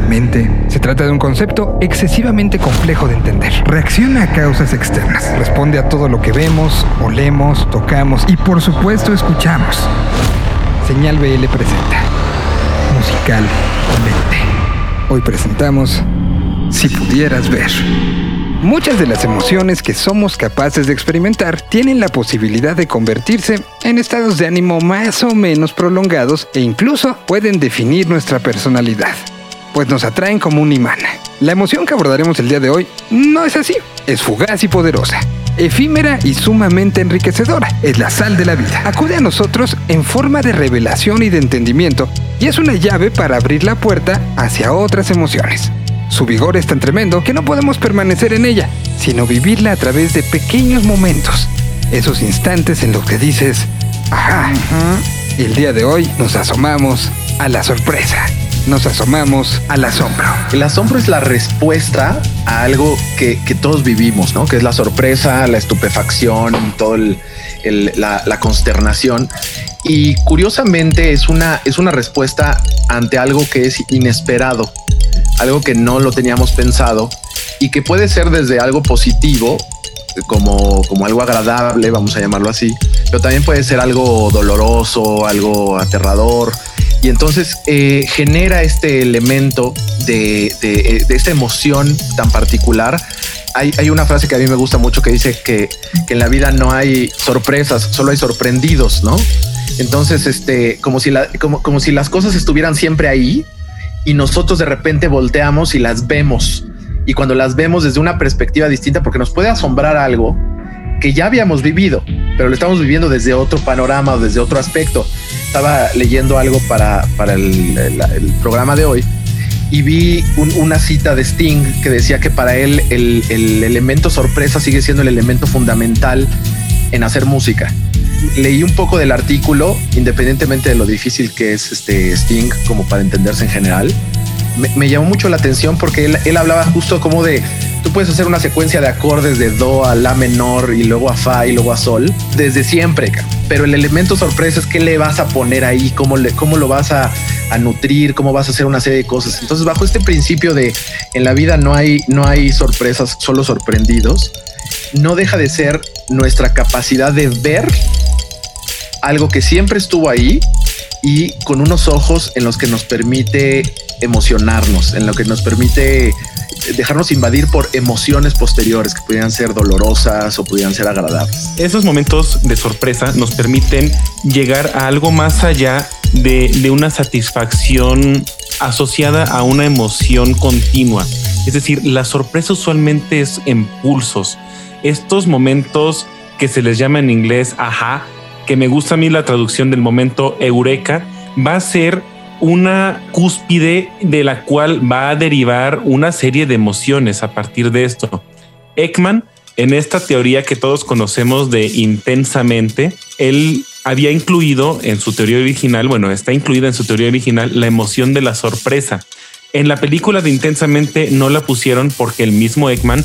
mente. Se trata de un concepto excesivamente complejo de entender. Reacciona a causas externas. Responde a todo lo que vemos, olemos, tocamos y por supuesto escuchamos. Señal BL presenta. Musical Mente. Hoy presentamos Si pudieras ver. Muchas de las emociones que somos capaces de experimentar tienen la posibilidad de convertirse en estados de ánimo más o menos prolongados e incluso pueden definir nuestra personalidad, pues nos atraen como un imán. La emoción que abordaremos el día de hoy no es así, es fugaz y poderosa, efímera y sumamente enriquecedora, es la sal de la vida. Acude a nosotros en forma de revelación y de entendimiento y es una llave para abrir la puerta hacia otras emociones. Su vigor es tan tremendo que no podemos permanecer en ella, sino vivirla a través de pequeños momentos. Esos instantes en los que dices, ajá, el día de hoy nos asomamos a la sorpresa. Nos asomamos al asombro. El asombro es la respuesta a algo que, todos vivimos, ¿no? Que es la sorpresa, la estupefacción, toda la, la consternación y curiosamente es una, es una respuesta ante algo que es inesperado algo que no lo teníamos pensado y que puede ser desde algo positivo, como, como algo agradable, vamos a llamarlo así, pero también puede ser algo doloroso, algo aterrador. Y entonces eh, genera este elemento de, de, esta emoción tan particular hay, hay, una frase que a mí me gusta mucho que dice que, que, en la vida no hay sorpresas, solo hay sorprendidos, ¿no? Entonces, este, como si, la, como, como si las cosas estuvieran siempre ahí y nosotros de repente volteamos y las vemos. Y cuando las vemos desde una perspectiva distinta, porque nos puede asombrar algo que ya habíamos vivido, pero lo estamos viviendo desde otro panorama o desde otro aspecto. Estaba leyendo algo para, para el, programa de hoy y vi una cita de Sting que decía que para él el, el elemento sorpresa sigue siendo el elemento fundamental en hacer música leí un poco del artículo, independientemente de lo difícil que es este Sting, como para entenderse en general. Me, llamó mucho la atención porque él, hablaba justo como de tú puedes hacer una secuencia de acordes de do a la menor y luego a fa y luego a sol desde siempre, pero el elemento sorpresa es qué le vas a poner ahí, cómo, cómo lo vas a, a, nutrir, cómo vas a hacer una serie de cosas. Entonces, bajo este principio de en la vida no hay, no hay sorpresas, solo sorprendidos, no deja de ser nuestra capacidad de ver algo que siempre estuvo ahí y con unos ojos en los que nos permite emocionarnos, en lo que nos permite dejarnos invadir por emociones posteriores que pudieran ser dolorosas o pudieran ser agradables. Esos momentos de sorpresa nos permiten llegar a algo más allá de, de una satisfacción asociada a una emoción continua. Es decir, la sorpresa usualmente es impulsos. Estos momentos que se les llama en inglés ajá, que me gusta a mí la traducción del momento eureka, va a ser una cúspide de la cual va a derivar una serie de emociones a partir de esto. Ekman, en esta teoría que todos conocemos de intensamente, él había incluido en su teoría original, bueno, está incluida en su teoría original la emoción de la sorpresa. En la película de Intensamente no la pusieron porque el mismo Ekman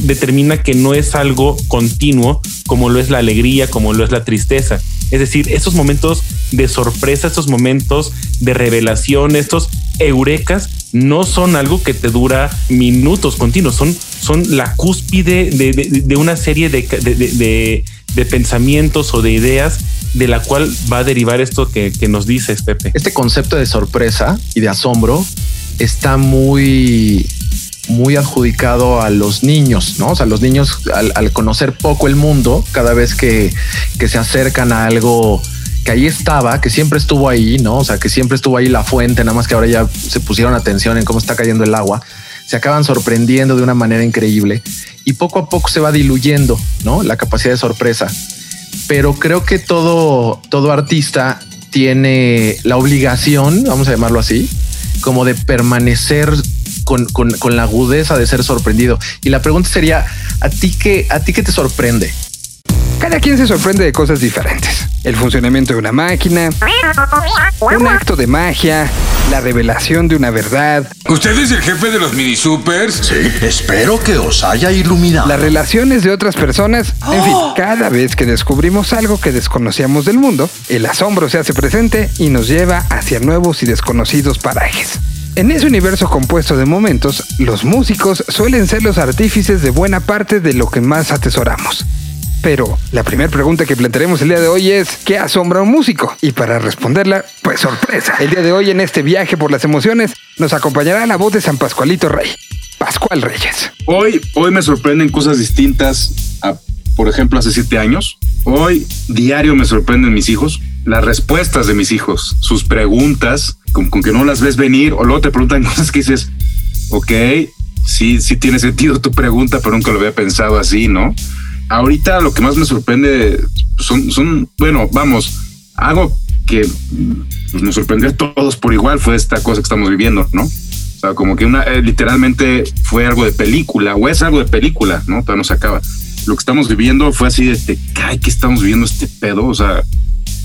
determina que no es algo continuo como lo es la alegría, como lo es la tristeza. Es decir, esos momentos de sorpresa, estos momentos de revelación, estos eurecas, no son algo que te dura minutos continuos, son, son la cúspide de, una serie de, pensamientos o de ideas de la cual va a derivar esto que, que nos dices, Pepe. Este concepto de sorpresa y de asombro está muy muy adjudicado a los niños, ¿no? O sea, los niños al, conocer poco el mundo, cada vez que, que, se acercan a algo que ahí estaba, que siempre estuvo ahí, ¿no? O sea, que siempre estuvo ahí la fuente, nada más que ahora ya se pusieron atención en cómo está cayendo el agua, se acaban sorprendiendo de una manera increíble y poco a poco se va diluyendo, ¿no? La capacidad de sorpresa. Pero creo que todo, todo artista tiene la obligación, vamos a llamarlo así, como de permanecer con, la agudeza de ser sorprendido. Y la pregunta sería, ¿a ti qué, a ti qué te sorprende? Cada quien se sorprende de cosas diferentes. El funcionamiento de una máquina, un acto de magia, la revelación de una verdad. ¿Usted es el jefe de los mini supers? Sí, espero que os haya iluminado. Las relaciones de otras personas. En fin, ¡Oh! cada vez que descubrimos algo que desconocíamos del mundo, el asombro se hace presente y nos lleva hacia nuevos y desconocidos parajes. En ese universo compuesto de momentos, los músicos suelen ser los artífices de buena parte de lo que más atesoramos. Pero la primera pregunta que plantearemos el día de hoy es, ¿qué asombra un músico? Y para responderla, pues sorpresa. El día de hoy en este viaje por las emociones nos acompañará la voz de San Pascualito Rey, Pascual Reyes. Hoy, hoy me sorprenden cosas distintas a, por ejemplo, hace siete años. Hoy diario me sorprenden mis hijos, las respuestas de mis hijos, sus preguntas, con, con que no las ves venir, o luego te preguntan cosas que dices, ok, sí, sí tiene sentido tu pregunta, pero nunca lo había pensado así, ¿no? ahorita lo que más me sorprende son, son bueno, vamos, algo que pues, nos sorprendió a todos por igual fue esta cosa que estamos viviendo, ¿no? O sea, como que una, eh, literalmente fue algo de película, o es algo de película, ¿no? Todavía no se acaba. Lo que estamos viviendo fue así de, ay, que estamos viviendo este pedo? O sea,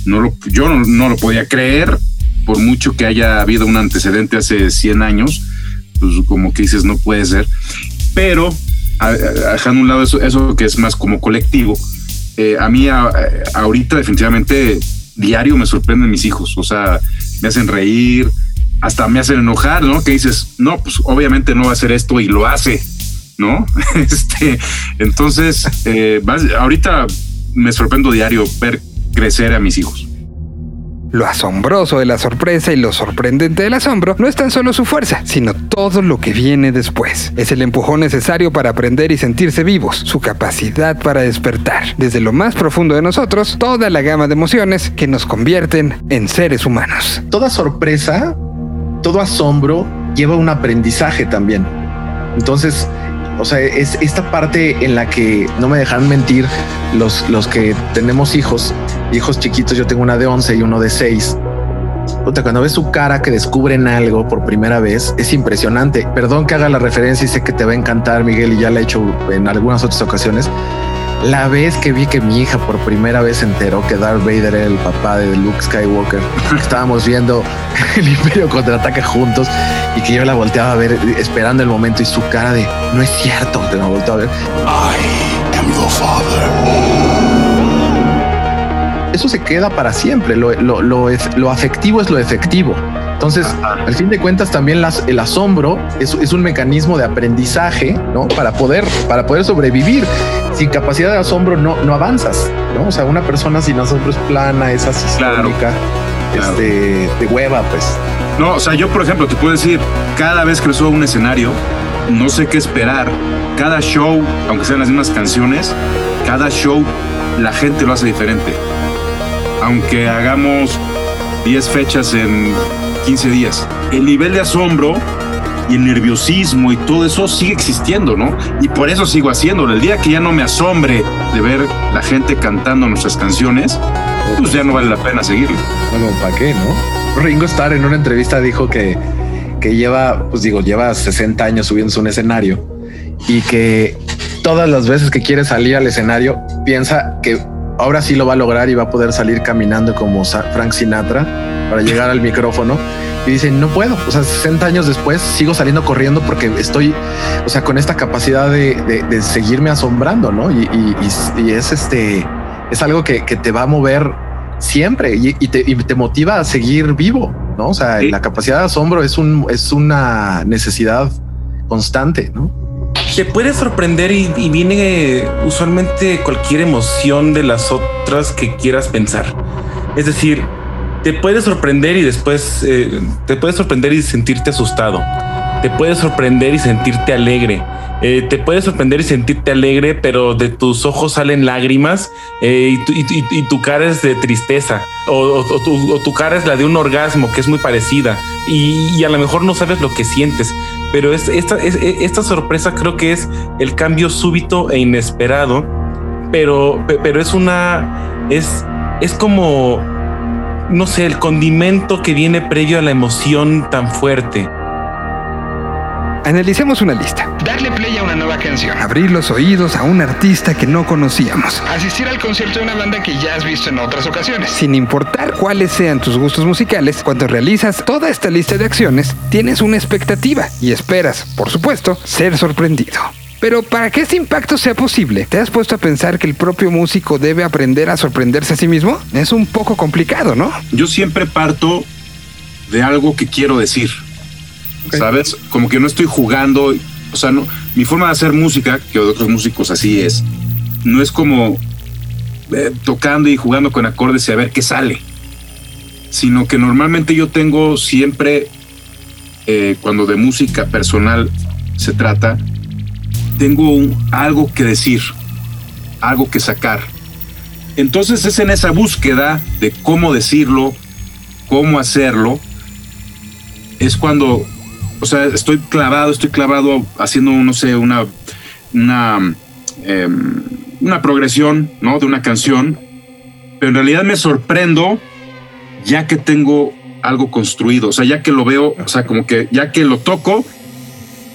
no lo, yo no, lo podía creer, por mucho que haya habido un antecedente hace 100 años, pues como que dices, no puede ser. Pero dejando un lado eso, eso que es más como colectivo, eh, a mí ahorita definitivamente diario me sorprenden mis hijos, o sea, me hacen reír, hasta me hacen enojar, ¿no? Que dices, no, pues obviamente no va a hacer esto y lo hace, ¿no? este, entonces, eh, ahorita me sorprendo diario ver crecer a mis hijos. Lo asombroso de la sorpresa y lo sorprendente del asombro no es tan solo su fuerza, sino todo lo que viene después. Es el empujón necesario para aprender y sentirse vivos, su capacidad para despertar, desde lo más profundo de nosotros, toda la gama de emociones que nos convierten en seres humanos. Toda sorpresa, todo asombro lleva un aprendizaje también. Entonces, o sea, es esta parte en la que no me dejan mentir los, los que tenemos hijos, hijos chiquitos. Yo tengo una de 11 y uno de 6. cuando ves su cara que descubren algo por primera vez, es impresionante. Perdón que haga la referencia y sé que te va a encantar, Miguel, y ya la he hecho en algunas otras ocasiones. La vez que vi que mi hija por primera vez se enteró que Darth Vader era el papá de Luke Skywalker, estábamos viendo el Imperio contraataca juntos y que yo la volteaba a ver esperando el momento y su cara de no es cierto, te la volteaba a ver. I am your father. Eso se queda para siempre. Lo, lo, lo, lo afectivo es lo efectivo. Entonces, al fin de cuentas, también las, el asombro es, es, un mecanismo de aprendizaje, ¿no? Para poder, para poder sobrevivir. Sin capacidad de asombro no, no avanzas, ¿no? O sea, una persona sin asombro es plana, es asistónica, este, de hueva, pues. No, o sea, yo, por ejemplo, te puedo decir, cada vez que subo a un escenario, no sé qué esperar. Cada show, aunque sean las mismas canciones, cada show la gente lo hace diferente. Aunque hagamos 10 fechas en 15 días. El nivel de asombro y el nerviosismo y todo eso sigue existiendo, ¿no? Y por eso sigo haciéndolo. El día que ya no me asombre de ver la gente cantando nuestras canciones, pues ya no vale la pena seguirlo. Bueno, ¿para qué, no? Ringo Starr en una entrevista dijo que, que lleva, pues digo, lleva 60 años subiéndose a un escenario y que todas las veces que quiere salir al escenario piensa que ahora sí lo va a lograr y va a poder salir caminando como Frank Sinatra para llegar al micrófono. Y dice, no puedo, o sea, 60 años después sigo saliendo corriendo porque estoy, o sea, con esta capacidad de, seguirme asombrando, ¿no? Y, es este, es algo que, te va a mover siempre y, te, motiva a seguir vivo, ¿no? O sea, la capacidad de asombro es, un, es una necesidad constante, ¿no? Te puede sorprender y, viene usualmente cualquier emoción de las otras que quieras pensar. Es decir, te puede sorprender y después eh, te puede sorprender y sentirte asustado. Te puede sorprender y sentirte alegre. Eh, te puede sorprender y sentirte alegre, pero de tus ojos salen lágrimas eh, y, tu, cara es de tristeza. O, tu, cara es la de un orgasmo que es muy parecida. Y, a lo mejor no sabes lo que sientes. Pero es, esta, esta sorpresa creo que es el cambio súbito e inesperado. Pero, pero es una. Es, es como. No sé, el condimento que viene previo a la emoción tan fuerte. Analicemos una lista. Darle play canción. Abrir los oídos a un artista que no conocíamos. Asistir al concierto de una banda que ya has visto en otras ocasiones. Sin importar cuáles sean tus gustos musicales, cuando realizas toda esta lista de acciones, tienes una expectativa y esperas, por supuesto, ser sorprendido. Pero para que este impacto sea posible, ¿te has puesto a pensar que el propio músico debe aprender a sorprenderse a sí mismo? Es un poco complicado, ¿no? Yo siempre parto de algo que quiero decir ¿sabes? Como que no estoy jugando, o sea, no, mi forma de hacer música, que de otros músicos así es, no es como eh, tocando y jugando con acordes y a ver qué sale, sino que normalmente yo tengo siempre, eh, cuando de música personal se trata, tengo algo que decir, algo que sacar. Entonces es en esa búsqueda de cómo decirlo, cómo hacerlo, es cuando, o sea, estoy clavado, estoy clavado haciendo, no sé, una, una, em, una progresión, ¿no? De una canción, pero en realidad me sorprendo ya que tengo algo construido, o sea, ya que lo veo, o sea, como que ya que lo toco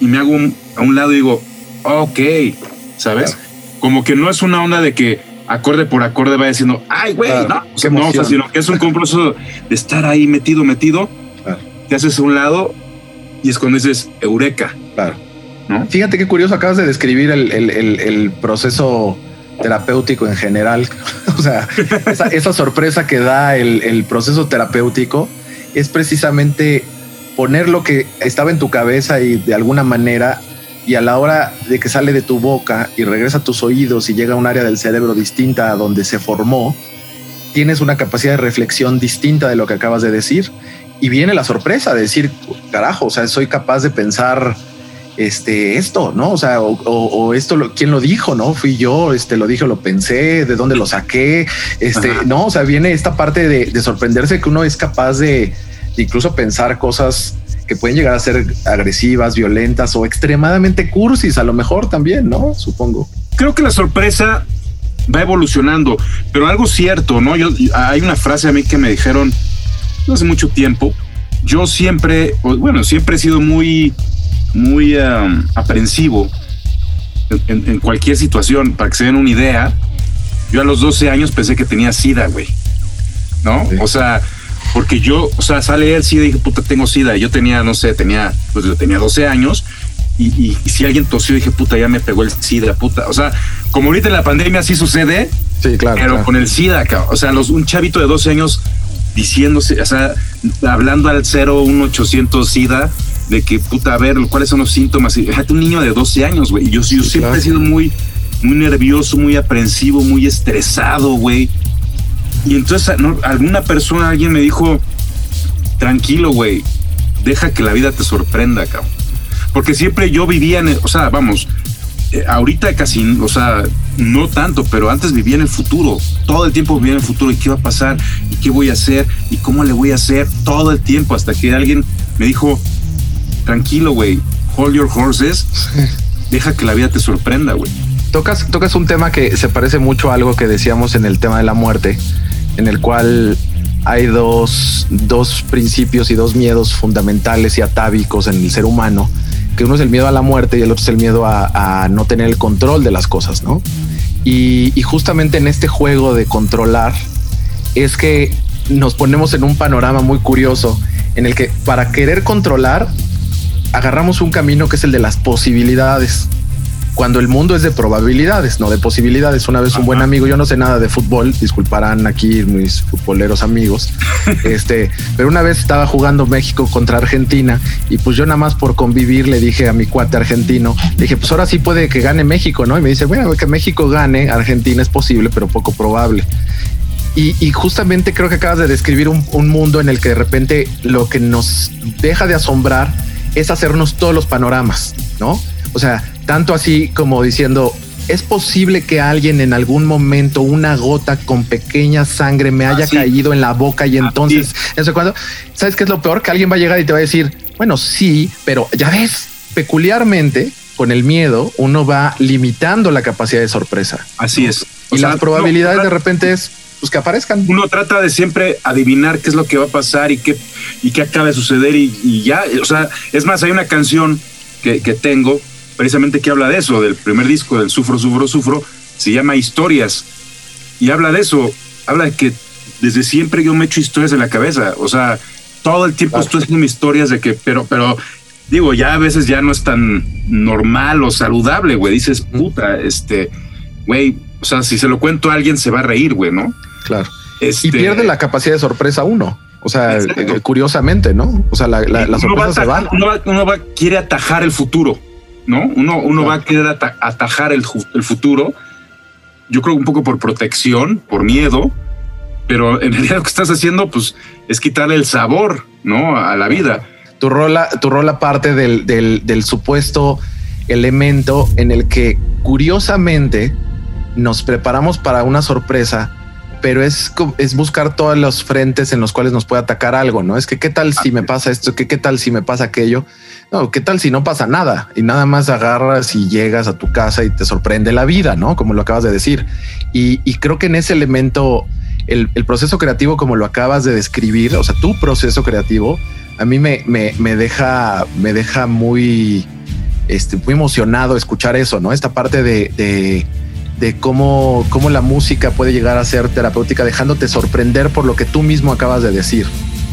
y me hago un- a un lado y digo, ok, ¿sabes? Como que no es una onda de que acorde por acorde vaya diciendo, ay, güey, Claro, no, o sea, no, o sea, sino que es un compromiso de estar ahí metido, metido, Claro. te haces a un lado y es cuando dices, eureka, Claro. ¿no? Fíjate qué curioso, acabas de describir el, el- el- el proceso terapéutico en general. o sea, esa, esa sorpresa que da el, el proceso terapéutico es precisamente poner lo que estaba en tu cabeza y de alguna manera y a la hora de que sale de tu boca y regresa a tus oídos y llega a un área del cerebro distinta a donde se formó, tienes una capacidad de reflexión distinta de lo que acabas de decir y viene la sorpresa de decir, carajo, o sea, soy capaz de pensar este, esto, ¿no? O sea, o, o- o esto, lo, ¿quién lo dijo? ¿No? Fui yo, este, lo dije, lo pensé, de dónde lo saqué, este, Ajá. no, o sea, viene esta parte de, de sorprenderse que uno es capaz de, de incluso pensar cosas que pueden llegar a ser agresivas, violentas o extremadamente cursis, a lo mejor también, ¿no? Supongo. creo que la sorpresa va evolucionando, pero algo cierto, ¿no? Yo, hay una frase a mí que me dijeron no hace mucho tiempo. Yo siempre, bueno, siempre he sido muy, muy um, aprensivo en, en- cualquier situación. Para que se den una idea, yo a los 12 años pensé que tenía SIDA, güey. ¿No? Sí. O sea, porque yo, o sea, sale el SIDA y dije, puta, tengo SIDA. Yo tenía, no sé, tenía, pues yo tenía 12 años y, y- y si alguien tosió, dije, puta, ya me pegó el SIDA, puta. O sea, como ahorita en la pandemia sí sucede, Sí, claro. pero con el SIDA, cabrón. o sea, los, un chavito de 12 años diciéndose, o sea, hablando al 01800 SIDA, de que, puta, a ver, cuáles son los síntomas. Fíjate, un niño de 12 años, güey. Yo, yo siempre claro. he sido muy, muy nervioso, muy aprensivo, muy estresado, güey. Y entonces ¿no? alguna persona, alguien me dijo, tranquilo, güey, deja que la vida te sorprenda, cabrón. Porque siempre yo vivía en, el- o sea, vamos, eh, ahorita casi, o sea, no tanto, pero antes vivía en el futuro. Todo el tiempo vivía en el futuro y qué va a pasar y qué voy a hacer y cómo le voy a hacer todo el tiempo hasta que alguien me dijo, tranquilo, güey, hold your horses, deja que la vida te sorprenda, güey. Tocas, tocas un tema que se parece mucho a algo que decíamos en el tema de la muerte, en el cual hay dos, dos principios y dos miedos fundamentales y atávicos en el ser humano, que uno es el miedo a la muerte y el otro es el miedo a, no tener el control de las cosas, ¿no? Y justamente en este juego de controlar es que nos ponemos en un panorama muy curioso en el que para querer controlar agarramos un camino que es el de las posibilidades cuando el mundo es de probabilidades, no de posibilidades. Una vez un buen amigo, yo no sé nada de fútbol, disculparán aquí mis futboleros amigos, este, pero una vez estaba jugando México contra Argentina y pues yo nada más por convivir le dije a mi cuate argentino, le dije, pues ahora sí puede que gane México, ¿no? Y me dice, bueno, que México gane, Argentina es posible, pero poco probable. Y, y justamente creo que acabas de describir un, un mundo en el que de repente lo que nos deja de asombrar es hacernos todos los panoramas, ¿no? O sea, tanto así como diciendo, es posible que alguien en algún momento, una gota con pequeña sangre me haya Así. caído en la boca y entonces, no sé cuándo. ¿Sabes qué es lo peor? Que alguien va a llegar y te va a decir, bueno, sí, pero ya ves, peculiarmente con el miedo, uno va limitando la capacidad de sorpresa. Así es. O Y sea, las probabilidades de repente es pues que aparezcan. uno trata de siempre adivinar qué es lo que va a pasar y qué, y qué acaba de suceder y, y ya, o sea, es más, hay una canción que, que tengo precisamente que habla de eso, del primer disco del Sufro, Sufro, Sufro, se llama Historias y habla de eso, habla de que desde siempre yo me echo historias en la cabeza, o sea, todo el tiempo Claro. estoy haciendo historias de que, pero, pero, digo, ya a veces ya no es tan normal o saludable, güey, dices, puta, este, güey, o sea, si se lo cuento a alguien se va a reír, güey, ¿no? Claro. Este, Y pierde la capacidad de sorpresa uno. O sea, eh, curiosamente, ¿no? O sea, la, la, la sorpresa se va. Uno, va, uno va, quiere atajar el futuro, ¿no? Uno, uno va a querer ata atajar el, el futuro. Yo creo un poco por protección, por miedo, pero en realidad lo que estás haciendo, pues, es quitarle el sabor, ¿no? A la vida. Tu rola, tu rola parte del, del, del supuesto elemento en el que curiosamente nos preparamos para una sorpresa, pero es, es buscar todos los frentes en los cuales nos puede atacar algo, ¿no? Es que qué tal si me pasa esto, ¿Qué, qué tal si me pasa aquello, no, qué tal si no pasa nada y nada más agarras y llegas a tu casa y te sorprende la vida, ¿no? Como lo acabas de decir. Y, y creo que en ese elemento, el, el, proceso creativo, como lo acabas de describir, o sea, tu proceso creativo, a mí me, me, me deja, me deja muy, este, muy emocionado escuchar eso, ¿no? Esta parte de, de, de, cómo, cómo la música puede llegar a ser terapéutica, dejándote sorprender por lo que tú mismo acabas de decir.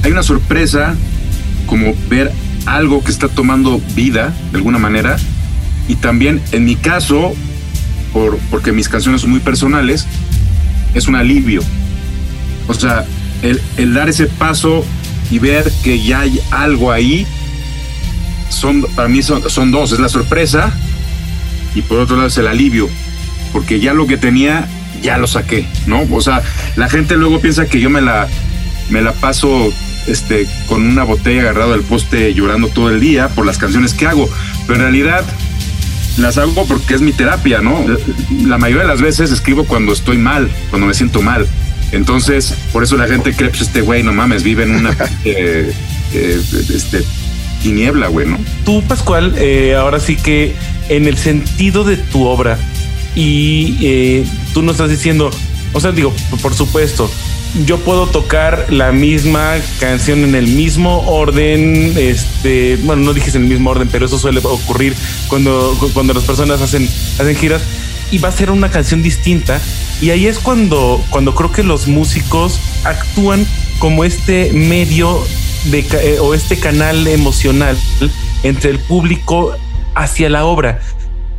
Hay una sorpresa como ver algo que está tomando vida de alguna manera y también en mi caso, por, porque mis canciones son muy personales, es un alivio. O sea, el, el dar ese paso y ver que ya hay algo ahí son, para mí son, son dos, es la sorpresa y por otro lado es el alivio, porque ya lo que tenía, ya lo saqué, ¿no? O sea, la gente luego piensa que yo me la, me la paso este, con una botella agarrado al poste llorando todo el día por las canciones que hago, pero en realidad las hago porque es mi terapia, ¿no? La mayoría de las veces escribo cuando estoy mal, cuando me siento mal. Entonces, por eso la gente cree, pues este güey, no mames, vive en una eh, eh, este, tiniebla, güey, ¿no? Tú, Pascual, eh, ahora sí que en el sentido de tu obra y eh, tú nos estás diciendo, o sea, digo, por supuesto, yo puedo tocar la misma canción en el mismo orden, este, bueno, no dijiste en el mismo orden, pero eso suele ocurrir cuando, cuando las personas hacen, hacen giras y va a ser una canción distinta. Y ahí es cuando, cuando creo que los músicos actúan como este medio de, eh, o este canal emocional entre el público hacia la obra.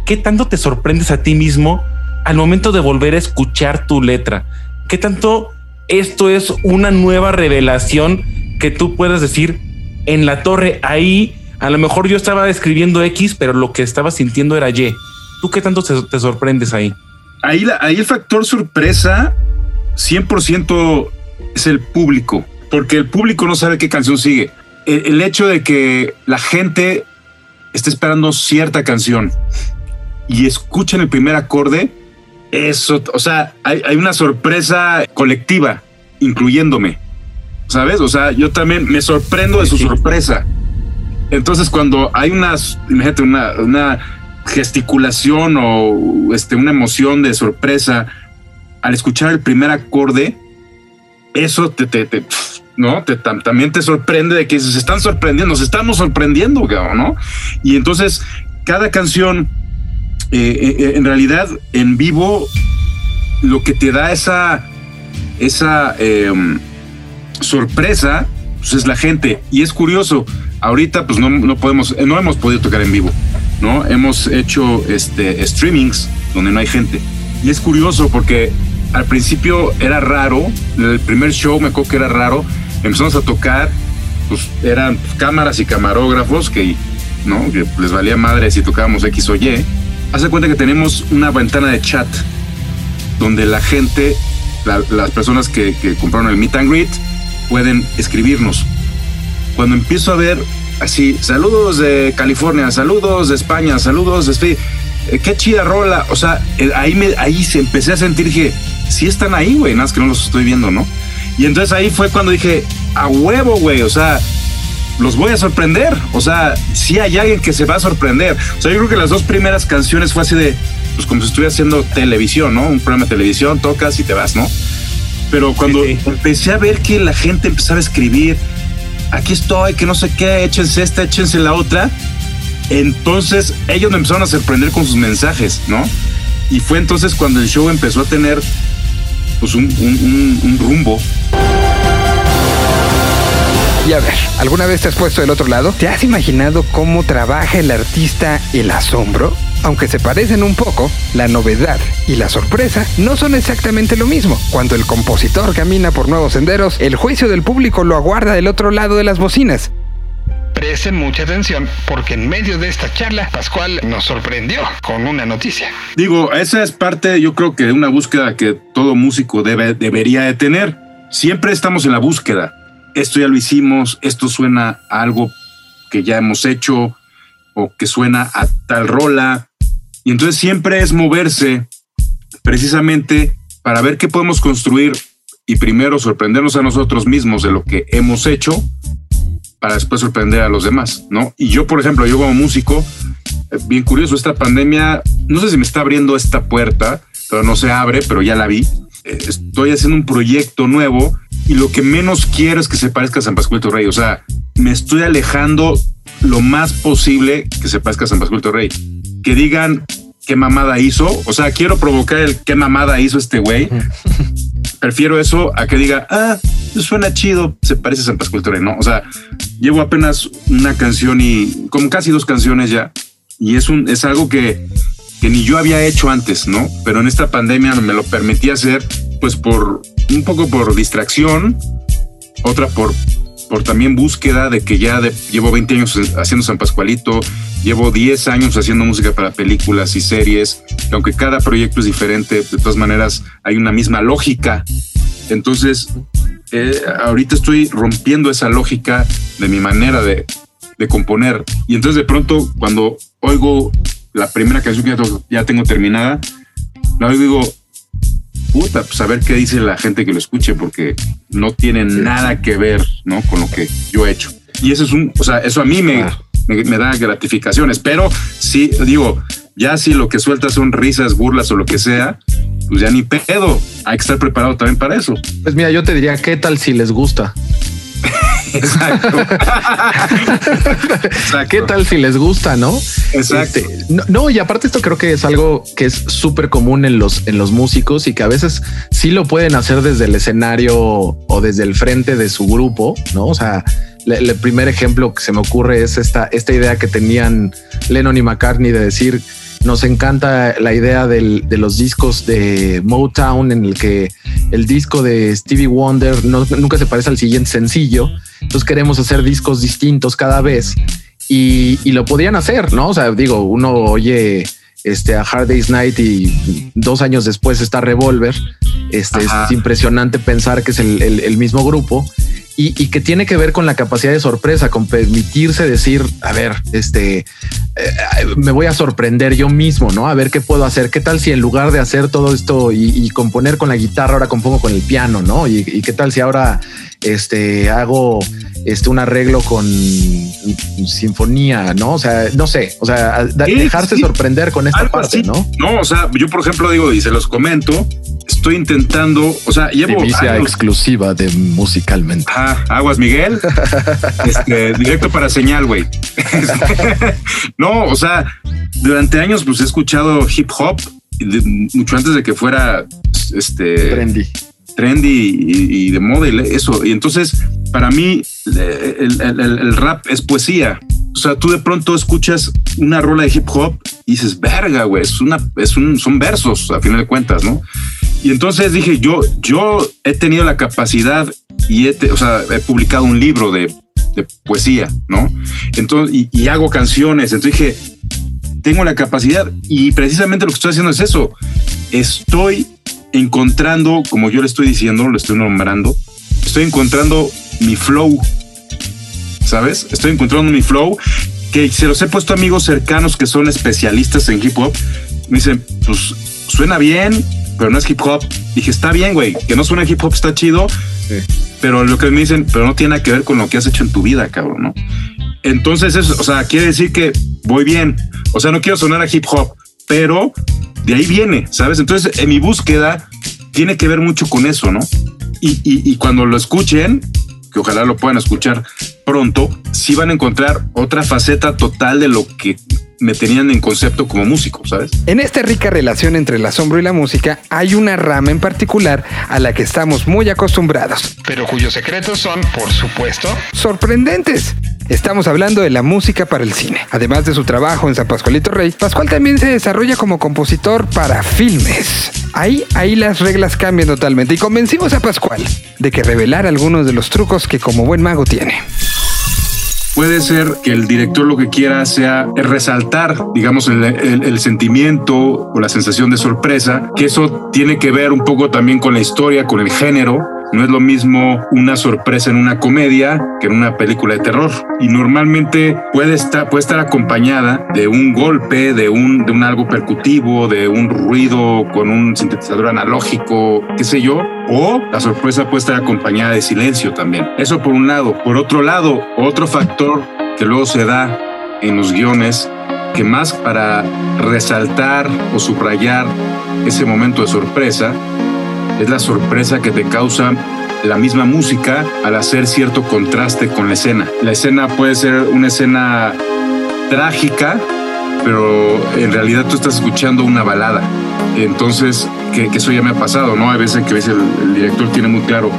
¿Qué tanto te sorprendes a ti mismo al momento de volver a escuchar tu letra? ¿Qué tanto esto es una nueva revelación que tú puedes decir en la torre? Ahí a lo mejor yo estaba escribiendo X, pero lo que estaba sintiendo era Y. ¿Tú qué tanto te, sorprendes ahí? Ahí, el factor sorpresa 100% es el público porque el público no sabe qué canción sigue. El, el, hecho de que la gente esté esperando cierta canción y escuchen el primer acorde, eso, o sea, hay, hay una sorpresa colectiva, incluyéndome, ¿sabes? O sea, yo también me sorprendo de su sorpresa. Entonces, cuando hay unas, imagínate, una, una gesticulación o este, una emoción de sorpresa al escuchar el primer acorde, eso te, te, te ¿no? Te, tam, también te sorprende de que se están sorprendiendo, nos estamos sorprendiendo, ¿no? Y entonces, cada canción, eh, eh, en realidad, en vivo, lo que te da esa, esa eh, sorpresa, pues es la gente. Y es curioso, ahorita pues no, no podemos, no hemos podido tocar en vivo, ¿no? Hemos hecho este, streamings donde no hay gente. Y es curioso porque al principio era raro, el primer show me acuerdo que era raro, empezamos a tocar, pues eran cámaras y camarógrafos que, ¿no? que les valía madre si tocábamos X o Y. Hace cuenta que tenemos una ventana de chat donde la gente, la, las personas que, compraron el meet and greet, pueden escribirnos. Cuando empiezo a ver así, saludos de California, saludos de España, saludos de Spain, eh, qué chida rola. O sea, eh, ahí, me, ahí se empecé a sentir, dije, sí están ahí, güey, nada más que no los estoy viendo, ¿no? Y entonces ahí fue cuando dije, a huevo, güey, o sea, los voy a sorprender. O sea, sí hay alguien que se va a sorprender. O sea, yo creo que las dos primeras canciones fue así de, pues como si estuviera haciendo televisión, ¿no? Un programa de televisión, tocas y te vas, ¿no? Pero cuando sí, sí. empecé a ver que la gente empezaba a escribir, aquí estoy, que no sé qué, échense esta, échense la otra, entonces ellos me empezaron a sorprender con sus mensajes, ¿no? Y fue entonces cuando el show empezó a tener pues un, un, un, un rumbo. Y a ver, ¿alguna vez te has puesto del otro lado? ¿Te has imaginado cómo trabaja el artista el asombro? Aunque se parecen un poco, la novedad y la sorpresa no son exactamente lo mismo. Cuando el compositor camina por nuevos senderos, el juicio del público lo aguarda del otro lado de las bocinas. Presten mucha atención porque en medio de esta charla Pascual nos sorprendió con una noticia. Digo, esa es parte, yo creo que de una búsqueda que todo músico debe, debería de tener. Siempre estamos en la búsqueda. Esto ya lo hicimos, esto suena a algo que ya hemos hecho o que suena a tal rola. Y entonces siempre es moverse precisamente para ver qué podemos construir y primero sorprendernos a nosotros mismos de lo que hemos hecho para después sorprender a los demás, ¿no? Y yo, por ejemplo, yo como músico, eh, bien curioso, esta pandemia, no sé si me está abriendo esta puerta, pero no se abre, pero ya la vi. Eh, Estoy haciendo un proyecto nuevo y lo que menos quiero es que se parezca a San Pascual Rey. O sea, me estoy alejando lo más posible que se parezca a San Pascual Rey. Que digan qué mamada hizo. O sea, quiero provocar el qué mamada hizo este güey. Prefiero eso a que diga, ah, suena chido, se parece a San Pascual Rey. No, o sea, llevo apenas una canción y como casi dos canciones ya. Y es un, es algo que, que ni yo había hecho antes, ¿no? Pero en esta pandemia me lo permití hacer, pues por un poco por distracción, otra por, por también búsqueda de que ya de- llevo 20 años haciendo San Pascualito, llevo 10 años haciendo música para películas y series, que aunque cada proyecto es diferente, de todas maneras hay una misma lógica. Entonces, eh, ahorita estoy rompiendo esa lógica de mi manera de, de componer. Y entonces de pronto cuando oigo la primera canción que ya ya tengo terminada, la oigo y puta, pues a ver qué dice la gente que lo escuche, porque no tiene nada que ver, ¿no? Con lo que yo he hecho. Y eso es un, o sea, eso a mí me, me, me da gratificaciones, pero sí, digo, ya si lo que suelta son risas, burlas o lo que sea, pues ya ni pedo. Hay que estar preparado también para eso. Pues mira, yo te diría, ¿qué tal si les gusta? Exacto. Exacto. ¿Qué tal si les gusta, no? Exacto. Este, no, no, y aparte esto creo que es algo que es súper común en los, en los músicos y que a veces sí lo pueden hacer desde el escenario o desde el frente de su grupo, ¿no? O sea, el primer ejemplo que se me ocurre es esta, esta idea que tenían Lennon y McCartney de decir, nos encanta la idea del- de los discos de Motown en el que el disco de Stevie Wonder no- nunca se parece al siguiente sencillo. Entonces queremos hacer discos distintos cada vez y, y lo podían hacer, ¿no? O sea, digo, uno oye este, a Hard Day's Night y dos años después está Revolver. Este, Ajá. es impresionante pensar que es el, el- el mismo grupo y, y que tiene que ver con la capacidad de sorpresa, con permitirse decir, a ver, este, eh, me voy a sorprender yo mismo, ¿no? A ver qué puedo hacer. ¿Qué tal si en lugar de hacer todo esto y, componer con la guitarra, ahora compongo con el piano, ¿no? Y, y qué tal si ahora este, hago este, un arreglo con sinfonía, ¿no? O sea, no sé, o sea, dejarse sí. sorprender con esta parte, así. ¿no? No, o sea, yo por ejemplo digo, y se los comento, estoy intentando, o sea, llevo Primicia años- exclusiva de musicalmente. Ajá, aguas Miguel. Este, directo para señal, güey. no, o sea, durante años pues he escuchado hip hop mucho antes de que fuera este Trendy. Trendy y, de moda y le- eso. Y entonces, para mí, eh, el, rap es poesía. O sea, tú de pronto escuchas una rola de hip hop y dices, verga, güey, es una, es un, son versos a final de cuentas, ¿no? Y entonces dije, yo, yo he tenido la capacidad y he, o sea, he publicado un libro de, de poesía, ¿no? Entonces, y, y hago canciones. Entonces dije, tengo la capacidad y precisamente lo que estoy haciendo es eso. Estoy encontrando, como yo le estoy diciendo, lo estoy nombrando, estoy encontrando mi flow. ¿Sabes? Estoy encontrando mi flow que se los he puesto a amigos cercanos que son especialistas en hip hop. Me dicen, pues suena bien, pero no es hip hop. Dije, está bien, güey, que no suena hip hop está chido, pero lo que me dicen, pero no tiene nada que ver con lo que has hecho en tu vida, cabrón, ¿no? Entonces, eso, o sea, quiere decir que voy bien. O sea, no quiero sonar a hip hop, pero de ahí viene, ¿sabes? Entonces, en mi búsqueda tiene que ver mucho con eso, ¿no? Y, y- y cuando lo escuchen, que ojalá lo puedan escuchar pronto, sí van a encontrar otra faceta total de lo que me tenían en concepto como músico, ¿sabes? En esta rica relación entre el asombro y la música hay una rama en particular a la que estamos muy acostumbrados. pero cuyos secretos son, por supuesto, Sorprendentes. Estamos hablando de la música para el cine. Además de su trabajo en San Pascualito Rey, Pascual también se desarrolla como compositor para filmes. Ahí, ahí las reglas cambian totalmente y convencimos a Pascual de que revelar algunos de los trucos que como buen mago tiene. Puede ser que el director lo que quiera sea resaltar, digamos, el, sentimiento o la sensación de sorpresa, que eso tiene que ver un poco también con la historia, con el género. No es lo mismo una sorpresa en una comedia que en una película de terror. Y normalmente puede estar, puede estar acompañada de un golpe, de un, de un algo percutivo, de un ruido con un sintetizador analógico, qué sé yo. O la sorpresa puede estar acompañada de silencio también. Eso por un lado. Por otro lado, otro factor que luego se da en los guiones, que más para resaltar o subrayar ese momento de sorpresa, es la sorpresa que te causa la misma música al hacer cierto contraste con la escena. La escena puede ser una escena trágica, pero en realidad tú estás escuchando una balada. Entonces, que, que eso ya me ha pasado, ¿no? Hay veces que a el director tiene muy claro,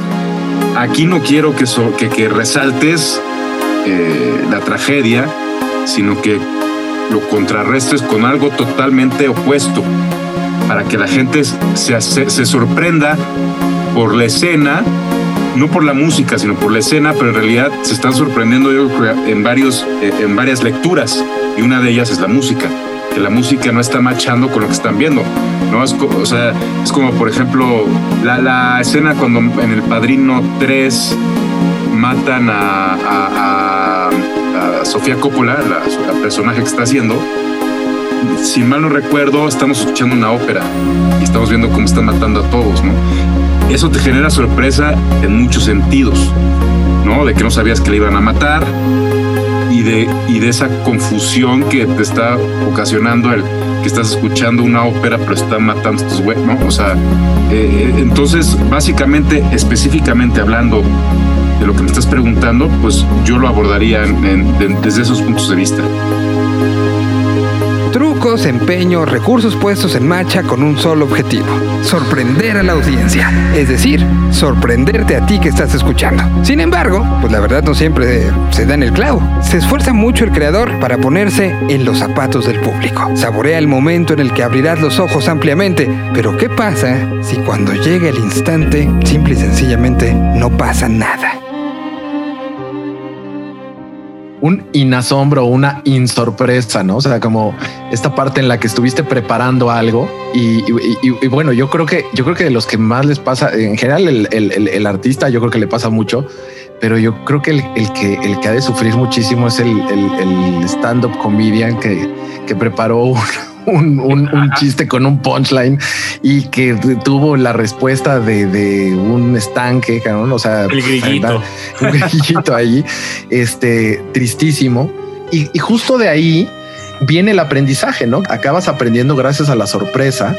aquí no quiero que, so- que, que resaltes eh, la tragedia, sino que lo contrarrestes con algo totalmente opuesto, para que la gente se, se, sorprenda por la escena, no por la música, sino por la escena, pero en realidad se están sorprendiendo en, varios, eh, en varias lecturas, y una de ellas es la música, que la música no está machando con lo que están viendo. ¿no? Es, o es como, por ejemplo, la, la escena cuando en El Padrino 3 matan a- a Sofía Coppola, la, la personaje que está haciendo. Si mal no recuerdo, estamos escuchando una ópera y estamos viendo cómo están matando a todos, ¿no? Eso te genera sorpresa en muchos sentidos, ¿no? De que no sabías que le iban a matar y de, y de esa confusión que te está ocasionando el que estás escuchando una ópera pero están matando a estos güeyes, ¿no? O sea, eh, eh, entonces, básicamente, específicamente hablando de lo que me estás preguntando, pues yo lo abordaría desde esos puntos de vista. Trucos, empeño, recursos puestos en marcha con un solo objetivo. Sorprender a la audiencia. Es decir, sorprenderte a ti que estás escuchando. Sin embargo, pues la verdad no siempre se da en el clavo. Se esfuerza mucho el creador para ponerse en los zapatos del público. Saborea el momento en el que abrirás los ojos ampliamente. Pero ¿qué pasa si cuando llega el instante, simple y sencillamente, no pasa nada? Un inasombro, una insorpresa, ¿no? O sea, como esta parte en la que estuviste preparando algo y, bueno, yo creo que yo creo que de los que más les pasa, en general el, el- el- artista, yo creo que le pasa mucho, pero yo creo que el, que el que ha de sufrir muchísimo es el, el- stand-up comedian que, que preparó un, un- un- un chiste con un punchline y que tuvo la respuesta de, de un estanque, cabrón, o sea, El grillito. un grillito ahí, este, tristísimo. Y, y justo de ahí viene el aprendizaje, ¿no? Acabas aprendiendo gracias a la sorpresa.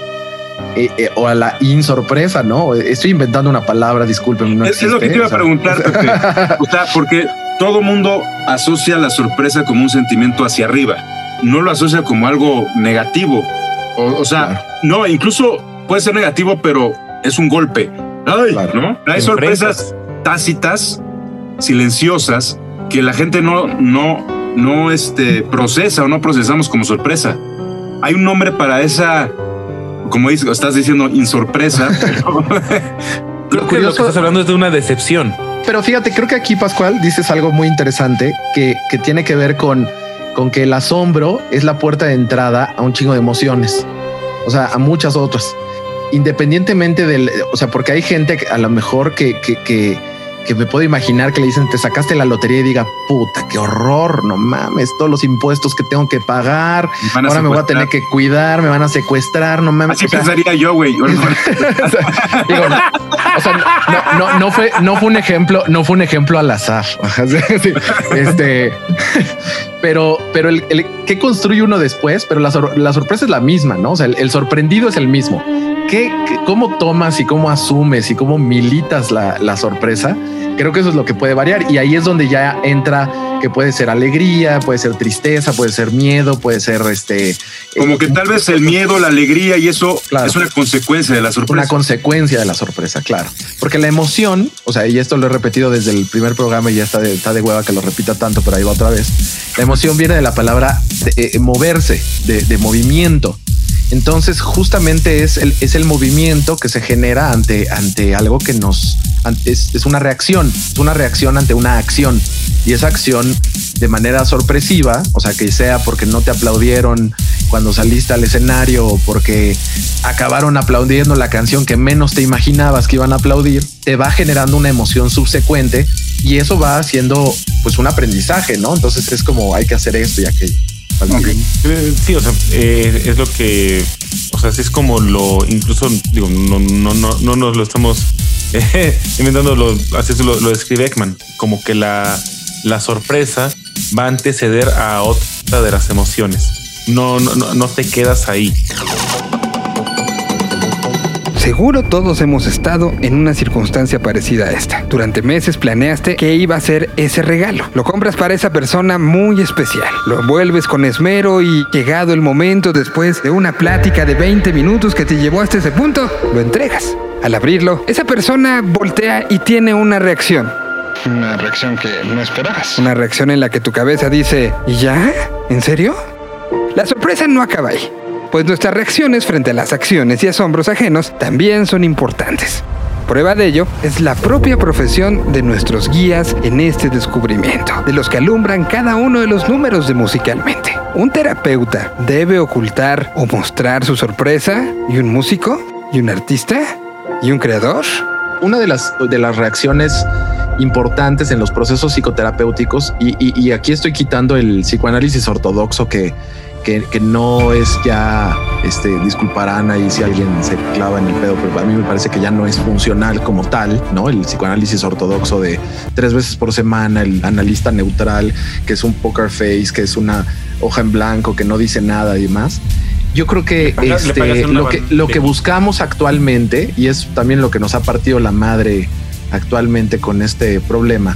eh, eh, o a la insorpresa, ¿no? Estoy inventando una palabra, discúlpenme. no es, es lo que existe, te iba o a preguntar, Pepe. O sea, porque todo mundo asocia la sorpresa como un sentimiento hacia arriba. No lo asocia como algo negativo. O, o sea, Claro. no, incluso puede ser negativo, pero es un golpe. Ay, Claro. ¿no? Hay sorpresas tácitas, silenciosas, que la gente no, no, no este, procesa o no procesamos como sorpresa. Hay un nombre para esa, como dices, estás diciendo, insorpresa. Creo que lo que estás hablando es de una decepción. Pero fíjate, creo que aquí, Pascual, dices algo muy interesante que, que tiene que ver con, con que el asombro es la puerta de entrada a un chingo de emociones. O sea, a muchas otras. Independientemente del, o sea, porque hay gente a lo mejor que, que, que, que me puedo imaginar que le dicen te sacaste la lotería y diga puta, qué horror, no mames, todos los impuestos que tengo que pagar. Ahora me voy a tener que cuidar, me van a secuestrar, no mames. Así o sea, pensaría yo, güey. Digo, o sea, no, no, no fue, no fue un ejemplo, no fue un ejemplo al azar. Este, pero, pero el, el que construye uno después, pero la, sor- la sorpresa es la misma, ¿no? O sea, el, el sorprendido es el mismo. ¿Qué, qué- cómo tomas y cómo asumes y cómo militas la, la sorpresa? Creo que eso es lo que puede variar y ahí es donde ya entra que puede ser alegría, puede ser tristeza, puede ser miedo, puede ser este Como que tal vez el miedo, la alegría y eso Claro. es una consecuencia de la una sorpresa. consecuencia de la sorpresa, claro. Porque la emoción, o sea, y esto lo he repetido desde el primer programa y ya está de, está de hueva que lo repita tanto, pero ahí va otra vez. La emoción viene de la palabra de, eh, moverse, de, de movimiento. Entonces, justamente es el, es el movimiento que se genera ante, ante algo que nos es, es una reacción, es una reacción ante una acción. Y esa acción de manera sorpresiva, o sea, que sea porque no te aplaudieron cuando saliste al escenario o porque acabaron aplaudiendo la canción que menos te imaginabas que iban a aplaudir, te va generando una emoción subsecuente y eso va haciendo pues un aprendizaje, ¿no? Entonces es como hay que hacer esto y aquello. Eh, Sí, o sea, eh, es lo que, o sea, sí es como lo, incluso, digo, no, no, no, no nos lo estamos eh, inventando, lo, así es lo, lo describe Ekman, como que la, la sorpresa va a anteceder a otra de las emociones. No, no, no, no te quedas ahí. Seguro todos hemos estado en una circunstancia parecida a esta. Durante meses planeaste qué iba a ser ese regalo. Lo compras para esa persona muy especial. Lo envuelves con esmero y llegado el momento después de una plática de 20 minutos que te llevó hasta ese punto, lo entregas. Al abrirlo, esa persona voltea y tiene una reacción. Una reacción que no esperabas. Una reacción en la que tu cabeza dice, ¿y ya? ¿En serio? La sorpresa no acaba ahí, pues nuestras reacciones frente a las acciones y asombros ajenos también son importantes. Prueba de ello es la propia profesión de nuestros guías en este descubrimiento, de los que alumbran cada uno de los números de musicalmente. ¿Un terapeuta debe ocultar o mostrar su sorpresa? ¿Y un músico? ¿Y un artista? ¿Y un creador? una de las, de las reacciones importantes en los procesos psicoterapéuticos, y, y- y aquí estoy quitando el psicoanálisis ortodoxo que, que, que no es ya, este, disculparán ahí si alguien se clava en el pedo, pero a mí me parece que ya no es funcional como tal, ¿no? El psicoanálisis ortodoxo de tres veces por semana, el analista neutral, que es un poker face, que es una hoja en blanco, que no dice nada y demás. Yo creo que, este, lo, que lo que buscamos actualmente, y es también lo que nos ha partido la madre actualmente con este problema,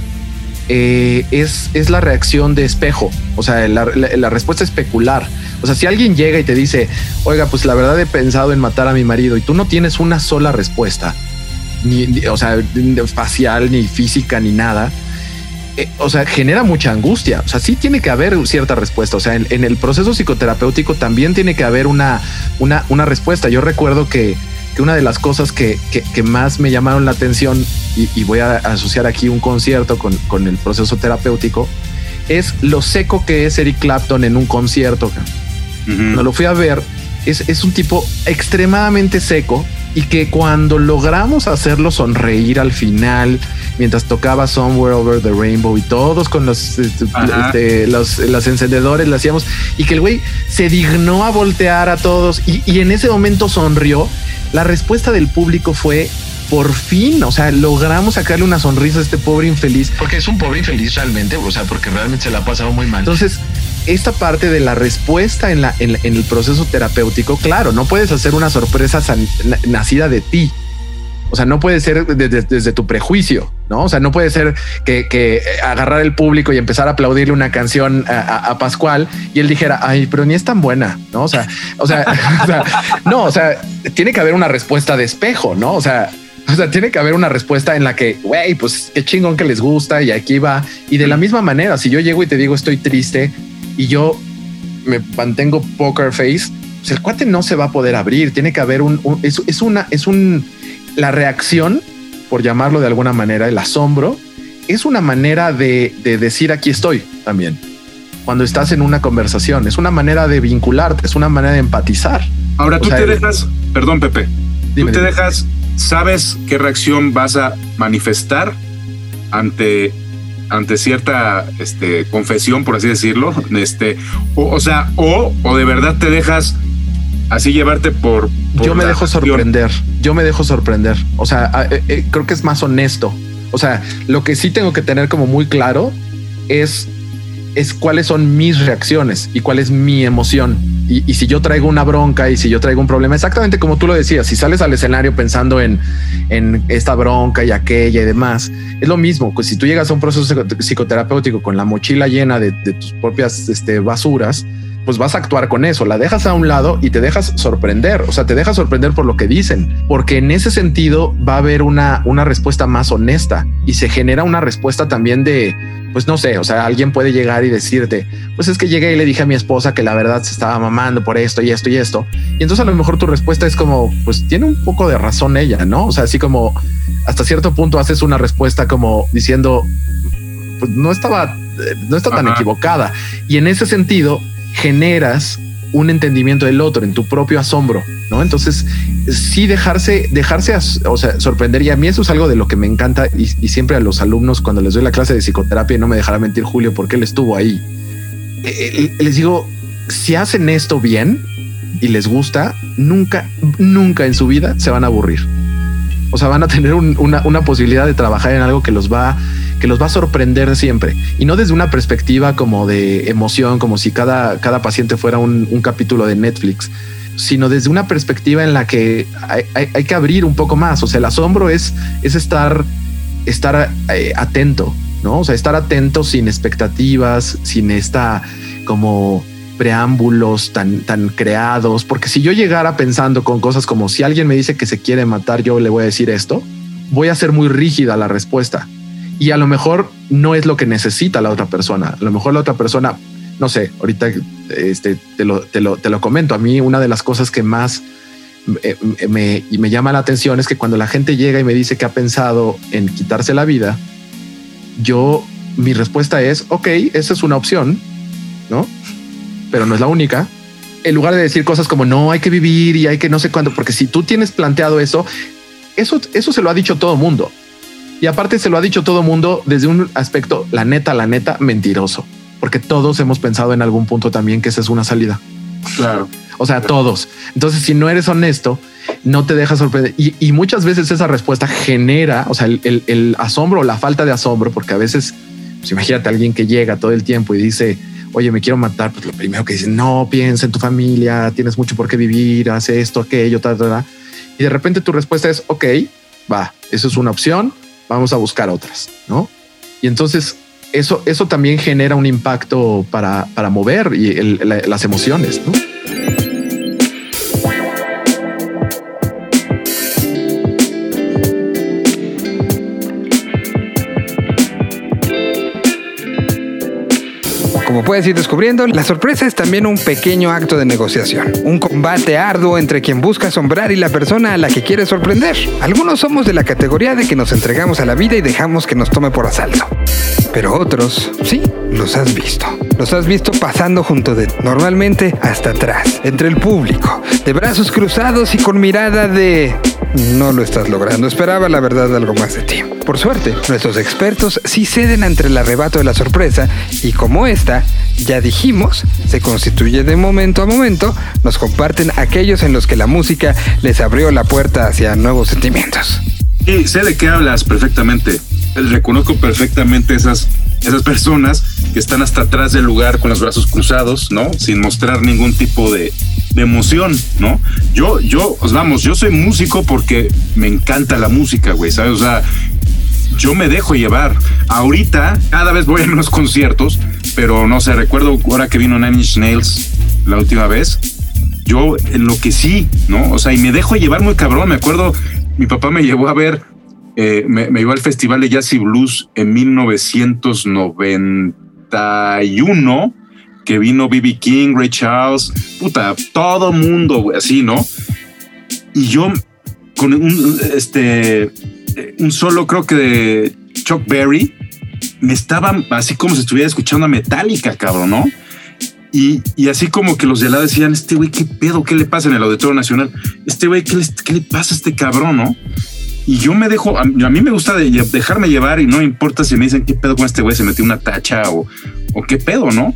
eh, es, es la reacción de espejo, o sea, la, la- la respuesta especular. O sea, si alguien llega y te dice, oiga, pues la verdad he pensado en matar a mi marido y tú no tienes una sola respuesta, ni, o sea, facial, ni física, ni nada, eh, o sea, genera mucha angustia. O sea, sí tiene que haber cierta respuesta. O sea, en, en el proceso psicoterapéutico también tiene que haber una, una, una respuesta. Yo recuerdo que, que una de las cosas que, que- que más me llamaron la atención, y, y voy a asociar aquí un concierto con, con el proceso terapéutico, es lo seco que es Eric Clapton en un concierto. Ujú. Cuando lo fui a ver, es, es un tipo extremadamente seco y que cuando logramos hacerlo sonreír al final, mientras tocaba Somewhere Over the Rainbow y todos con los, este, Ajá. este, los, los encendedores le hacíamos y que el güey se dignó a voltear a todos y, y en ese momento sonrió, la respuesta del público fue por fin, o sea, logramos sacarle una sonrisa a este pobre infeliz Porque es un pobre infeliz realmente, o sea, porque realmente se la ha pasado muy mal. entonces, esta parte de la respuesta en, la, en, en el proceso terapéutico, claro, no puedes hacer una sorpresa san- nacida de ti. O sea, no puede ser de- de- desde tu prejuicio, ¿no? O sea, no puede ser que, que agarrar el público y empezar a aplaudirle una canción a, a- a Pascual y él dijera, ay, pero ni es tan buena, ¿no? O sea, o sea, o sea, no, o sea, tiene que haber una respuesta de espejo, ¿no? O sea, o sea, tiene que haber una respuesta en la que, güey, pues qué chingón que les gusta y aquí va. Y de la misma manera, si yo llego y te digo estoy triste y yo me mantengo poker face, pues el cuate no se va a poder abrir. Tiene que haber un, un- es, es una, es un, la reacción, por llamarlo de alguna manera, el asombro, es una manera de, de decir aquí estoy también. Cuando estás en una conversación, es una manera de vincularte, es una manera de empatizar. Ahora O tú sea, te dejas, perdón Pepe, Dime, tú te dime. dejas, sabes qué reacción vas a manifestar ante ante cierta este, confesión, por así decirlo, este, o, o sea, o, o de verdad te dejas así llevarte por, por yo me dejo sorprender. Yo me dejo sorprender. O sea, eh, eh, creo que es más honesto. O sea, lo que sí tengo que tener como muy claro es, es cuáles son mis reacciones y cuál es mi emoción. Y, y, si yo traigo una bronca y si yo traigo un problema, exactamente como tú lo decías, si sales al escenario pensando en, en esta bronca y aquella y demás, es lo mismo. Pues si tú llegas a un proceso psicoterapéutico con la mochila llena de, de tus propias este, basuras, pues vas a actuar con eso, la dejas a un lado y te dejas sorprender, o sea, te dejas sorprender por lo que dicen, porque en ese sentido va a haber una, una respuesta más honesta y se genera una respuesta también de, pues no sé, o sea, alguien puede llegar y decirte, pues es que llegué y le dije a mi esposa que la verdad se estaba mamando por esto y esto y esto. Y entonces a lo mejor tu respuesta es como, pues tiene un poco de razón ella, ¿no? O sea, así como hasta cierto punto haces una respuesta como diciendo, pues no estaba, no está tan equivocada. Y en ese sentido, generas un entendimiento del otro en tu propio asombro, ¿no? Entonces, sí dejarse, dejarse, o sea, sorprender. Y a mí eso es algo de lo que me encanta y, siempre a los alumnos cuando les doy la clase de psicoterapia, no me dejará mentir Julio porque él estuvo ahí. Eh, les digo, si hacen esto bien y les gusta, nunca, nunca en su vida se van a aburrir. O sea, van a tener un, una, una posibilidad de trabajar en algo que los va que los va a sorprender siempre y no desde una perspectiva como de emoción, como si cada, cada paciente fuera un, capítulo de Netflix, sino desde una perspectiva en la que hay, hay, hay, que abrir un poco más. O sea, el asombro es, es estar, estar eh, atento, no? O sea, estar atento sin expectativas, sin esta como preámbulos tan, tan creados, porque si yo llegara pensando con cosas como si alguien me dice que se quiere matar, yo le voy a decir esto, voy a ser muy rígida la respuesta y a lo mejor no es lo que necesita la otra persona. A lo mejor la otra persona, no sé, ahorita este, te, lo, te, lo, te lo comento. A mí una de las cosas que más me, me, me llama la atención es que cuando la gente llega y me dice que ha pensado en quitarse la vida, yo mi respuesta es, ok, esa es una opción, ¿no? Pero no es la única. En lugar de decir cosas como no hay que vivir y hay que no sé cuándo, porque si tú tienes planteado eso, eso, eso se lo ha dicho todo mundo. Y aparte se lo ha dicho todo mundo desde un aspecto, la neta, la neta, mentiroso, porque todos hemos pensado en algún punto también que esa es una salida. Claro. O sea, todos. Entonces, si no eres honesto, no te dejas sorprender. Y, y muchas veces esa respuesta genera, o sea, el, el, el asombro, la falta de asombro, porque a veces, pues imagínate a alguien que llega todo el tiempo y dice, oye, me quiero matar, pues lo primero que dice, no, piensa en tu familia, tienes mucho por qué vivir, hace esto, aquello, tal, tal, tal. Y de repente tu respuesta es, ok, va, eso es una opción, vamos a buscar otras, ¿no? Y entonces eso, eso también genera un impacto para, para mover y las emociones, ¿no? Puedes ir descubriendo, la sorpresa es también un pequeño acto de negociación, un combate arduo entre quien busca asombrar y la persona a la que quiere sorprender. Algunos somos de la categoría de que nos entregamos a la vida y dejamos que nos tome por asalto. Pero otros, sí, los has visto. Los has visto pasando junto de, normalmente hasta atrás, entre el público, de brazos cruzados y con mirada de... No lo estás logrando, esperaba la verdad algo más de ti. Por suerte, nuestros expertos sí ceden ante el arrebato de la sorpresa y como esta, ya dijimos, se constituye de momento a momento, nos comparten aquellos en los que la música les abrió la puerta hacia nuevos sentimientos. Y sé de qué hablas perfectamente. Reconozco perfectamente esas, esas personas que están hasta atrás del lugar con los brazos cruzados, ¿no? Sin mostrar ningún tipo de, de emoción, ¿no? Yo, yo, os vamos, yo soy músico porque me encanta la música, güey, ¿sabes? O sea, yo me dejo llevar. Ahorita, cada vez voy a menos conciertos, pero no sé, recuerdo ahora que vino Nine Inch Nails la última vez, yo enloquecí, ¿no? O sea, y me dejo llevar muy cabrón. Me acuerdo, mi papá me llevó a ver, eh, me, me, llevó al Festival de Jazz y Blues en 1991, que vino B.B. King, Ray Charles, puta, todo mundo, güey, así, ¿no? Y yo con un, este, un solo creo que de Chuck Berry, me estaba así como si estuviera escuchando a Metallica, cabrón, ¿no? Y, y, así como que los de la decían, este güey, ¿qué pedo? ¿Qué le pasa en el Auditorio Nacional? Este güey, ¿qué, ¿qué, le pasa a este cabrón, no? Y yo me dejo, a, mí me gusta de, dejarme llevar y no importa si me dicen qué pedo con este güey, se metió una tacha o, o qué pedo, ¿no?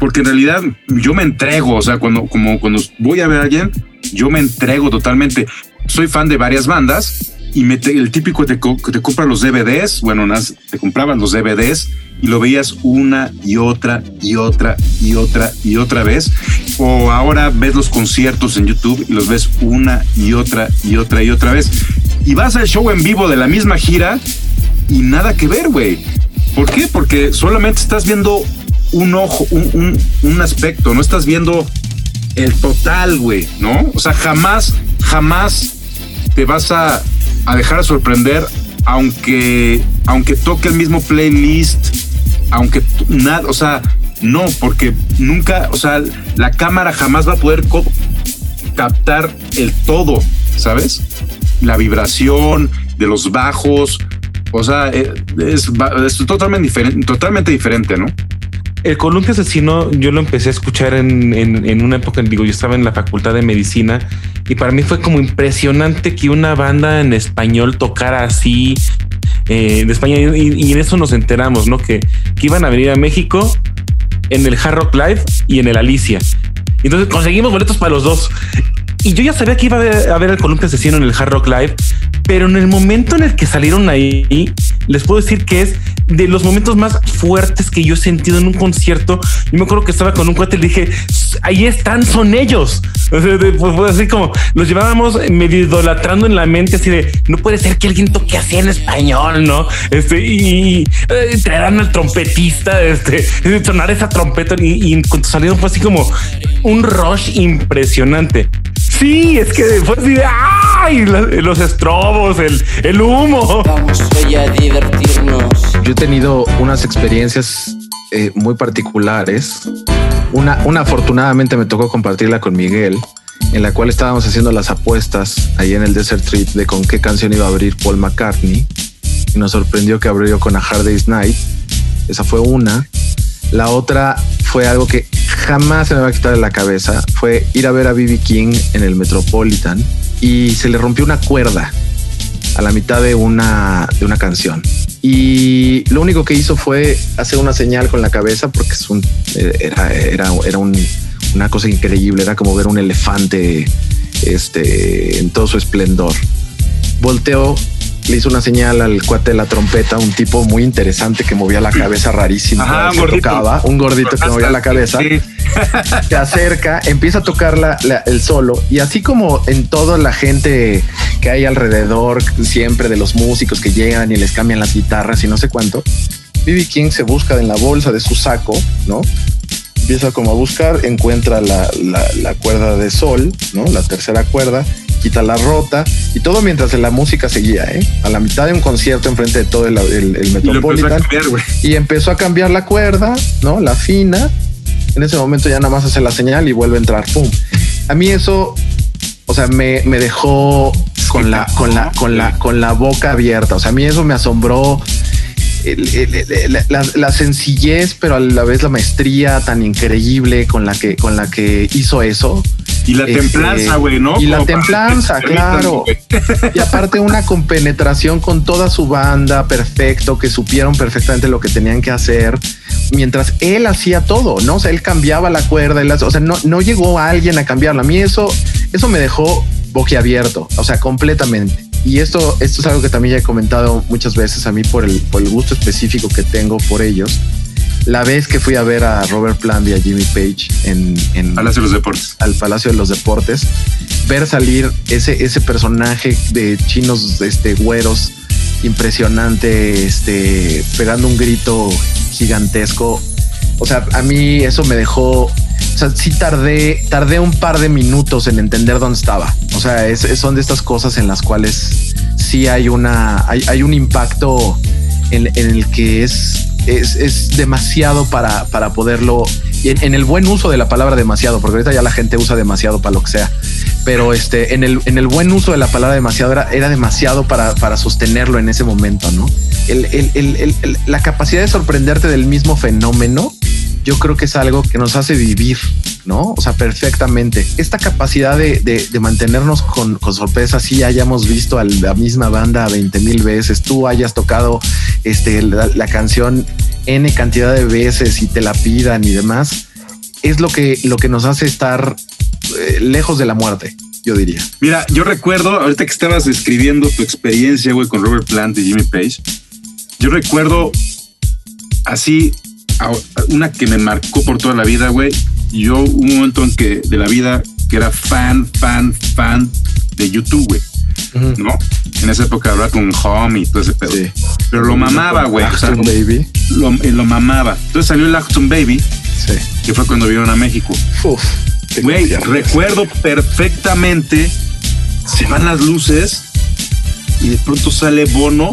Porque en realidad yo me entrego, o sea, cuando, como cuando voy a ver a alguien, yo me entrego totalmente. Soy fan de varias bandas y el típico te, que compra los DVDs, bueno, te compraban los DVDs y lo veías una y otra y otra y otra y otra vez. O ahora ves los conciertos en YouTube y los ves una y otra y otra y otra vez. Y vas al show en vivo de la misma gira y nada que ver, güey. ¿Por qué? Porque solamente estás viendo un ojo, un, un- un aspecto, no estás viendo el total, güey, ¿no? O sea, jamás, jamás te vas a, a dejar sorprender, aunque, aunque toque el mismo playlist, aunque nada, o sea, no, porque nunca, o sea, la cámara jamás va a poder captar el todo, ¿sabes? La vibración de los bajos, o sea, eh, es, es totalmente totalmente diferente, ¿no? El columpio asesino yo lo empecé a escuchar en, en- en una época, digo, yo estaba en la facultad de medicina y para mí fue como impresionante que una banda en español tocara así eh, de España y, en eso nos enteramos, ¿no? Que, que iban a venir a México en el Hard Rock Live y en el Alicia. Entonces conseguimos boletos para los dos. Y yo ya sabía que iba a ver el columpio asesino en el Hard Rock Live, pero en el momento en el que salieron ahí, les puedo decir que es de los momentos más fuertes que yo he sentido en un concierto. Yo me acuerdo que estaba con un cuate y le dije, ahí están, son ellos. O sea, de- pues, así como los llevábamos medio idolatrando en la mente, así de no puede ser que alguien toque así en español, no? Este y, y, eh, traerán al trompetista, este sonar esa trompeta y, y cuando salieron fue así como un rush impresionante. Sí, es que fue así de ¡ay! La- Los estrobos, el, el humo. Vamos hoy a Yo he tenido unas experiencias eh, muy particulares. Una, una afortunadamente me tocó compartirla con Miguel, en la cual estábamos haciendo las apuestas ahí en el Desert Trip de con qué canción iba a abrir Paul McCartney. Y nos sorprendió que abrió con A Hard Day's Night. Esa fue una. La otra fue algo que jamás se me va a quitar de la cabeza. Fue ir a ver a BB King en el Metropolitan y se le rompió una cuerda a la mitad de una, de una canción. Y lo único que hizo fue hacer una señal con la cabeza porque es un, eh, era, era, era un- una cosa increíble. Era como ver un elefante este, en todo su esplendor. Volteó, le hizo una señal al cuate de la trompeta, un tipo muy interesante que movía la cabeza rarísimo. Ajá, un gordito. tocaba, un gordito que movía la cabeza Sí. se acerca, empieza a tocar la- la- el solo y así como en toda la gente que hay alrededor siempre de los músicos que llegan y les cambian las guitarras y no sé cuánto, BB King se busca en la bolsa de su saco, ¿no? Empieza como a buscar, encuentra la, la- la cuerda de sol, ¿no? La tercera cuerda, quita la rota y todo mientras la música seguía, ¿eh? A la mitad de un concierto enfrente de todo el, el- el Y lo empezó a Metropolitan cambiar, güey. y empezó a cambiar la cuerda, ¿no? La fina. En ese momento ya nada más hace la señal y vuelve a entrar. ¡Pum! A mí eso, o sea, me, me dejó con la, con la, con la, con la boca abierta. O sea, a mí eso me asombró. la, la- la sencillez, pero a la vez la maestría tan increíble con la que, con la que hizo eso. Y la Este, templanza, güey, ¿no? y la Como templanza, claro. Y aparte una compenetración con toda su banda, perfecto, que supieron perfectamente lo que tenían que hacer, mientras él hacía todo, ¿no? O sea, él cambiaba la cuerda, él o sea, no, no llegó alguien a cambiarla. A mí eso, eso me dejó boquiabierto, o sea, completamente. Y esto, esto es algo que también ya he comentado muchas veces a mí por el, por el gusto específico que tengo por ellos. La vez que fui a ver a Robert Plant y a Jimmy Page en, en Palacio de los Deportes. al Palacio de los Deportes, ver salir ese, ese personaje de chinos este, güeros impresionante, este, pegando un grito gigantesco. O sea, a mí eso me dejó. O sea, sí tardé, tardé un par de minutos en entender dónde estaba. O sea, es, es- son de estas cosas en las cuales sí hay una, hay, hay un impacto en, en el que es, es, es demasiado para, para poderlo, en, en el buen uso de la palabra demasiado, porque ahorita ya la gente usa demasiado para lo que sea, pero este, en el, en el buen uso de la palabra demasiado era, era demasiado para, para sostenerlo en ese momento, ¿no? El- el- el- la capacidad de sorprenderte del mismo fenómeno, yo creo que es algo que nos hace vivir, ¿no? O sea, perfectamente. Esta capacidad de, de- mantenernos con, sorpresa, si hayamos visto a la misma banda 20 mil veces, tú hayas tocado este, la, canción N cantidad de veces y te la pidan y demás, es lo que, lo que nos hace estar eh, lejos de la muerte. yo diría. Mira, yo recuerdo, ahorita que estabas escribiendo tu experiencia, güey, con Robert Plant y Jimmy Page, yo recuerdo así una que me marcó por toda la vida, güey. Yo un momento en que de la vida que era fan, fan, fan de YouTube, güey. ¿No? En esa época hablaba con Home y todo ese pedo. Sí. Pero lo mamaba, güey. O sea, Baby. lo, eh, lo mamaba. Entonces salió el Action Baby, Sí. que fue cuando vinieron a México. Uf. Güey, recuerdo perfectamente. Se van las luces y de pronto sale Bono.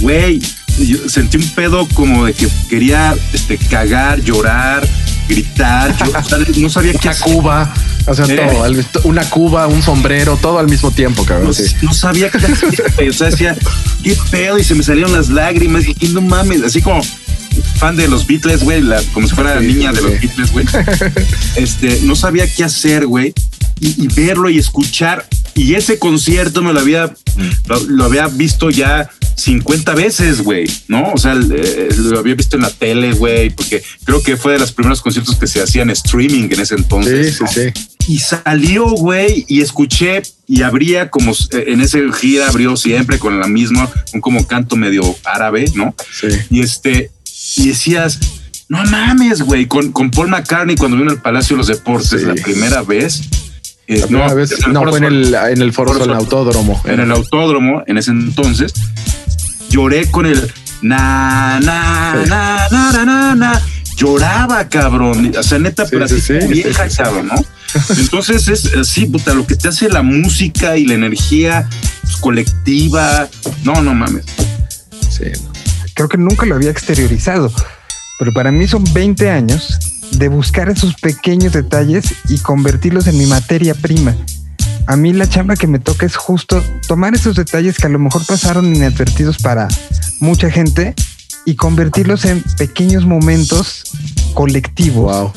Güey, yo sentí un pedo como de que quería este, cagar, llorar, gritar. Yo, o sea, no sabía qué hacer. cuba, o sea, Eh. todo, una cuba, un sombrero, todo al mismo tiempo, cabrón. No, sí. no sabía qué hacer. O sea, decía, qué pedo. Y se me salieron las lágrimas. Y no mames, así como fan de los Beatles, güey, la- como si fuera Sí, niña sí, de los. Beatles, güey. Este, no sabía qué hacer, güey. Y, y verlo y escuchar. Y ese concierto me lo había, lo, lo había visto ya 50 veces, güey, ¿no? O sea, eh, lo había visto en la tele, güey, porque creo que fue de los primeros conciertos que se hacían streaming en ese Sí, entonces. sí, ¿no? sí. Y salió, güey, y escuché y abría como eh, en ese gira abrió siempre con la misma, un como canto medio árabe, ¿no? Sí. Y este, y decías, no mames, güey, con, con Paul McCartney cuando vino al Palacio de los Deportes Sí. la primera vez. Eh, La primera vez, no, fue en el, en el Foro Sol, autódromo. en el autódromo en ese entonces. Lloré con el na, na, Sí. na, na, na, na, na. Lloraba, cabrón. O sea, neta, Sí, pero sí, así sí, vieja, cabrón, ¿no? Entonces es así, puta, lo que te hace la música y la energía pues, colectiva. No, no mames. Sí, no. creo que nunca lo había exteriorizado, pero para mí son 20 años de buscar esos pequeños detalles y convertirlos en mi materia prima. A mí la chamba que me toca es justo tomar esos detalles que a lo mejor pasaron inadvertidos para mucha gente y convertirlos en pequeños momentos colectivos. Wow.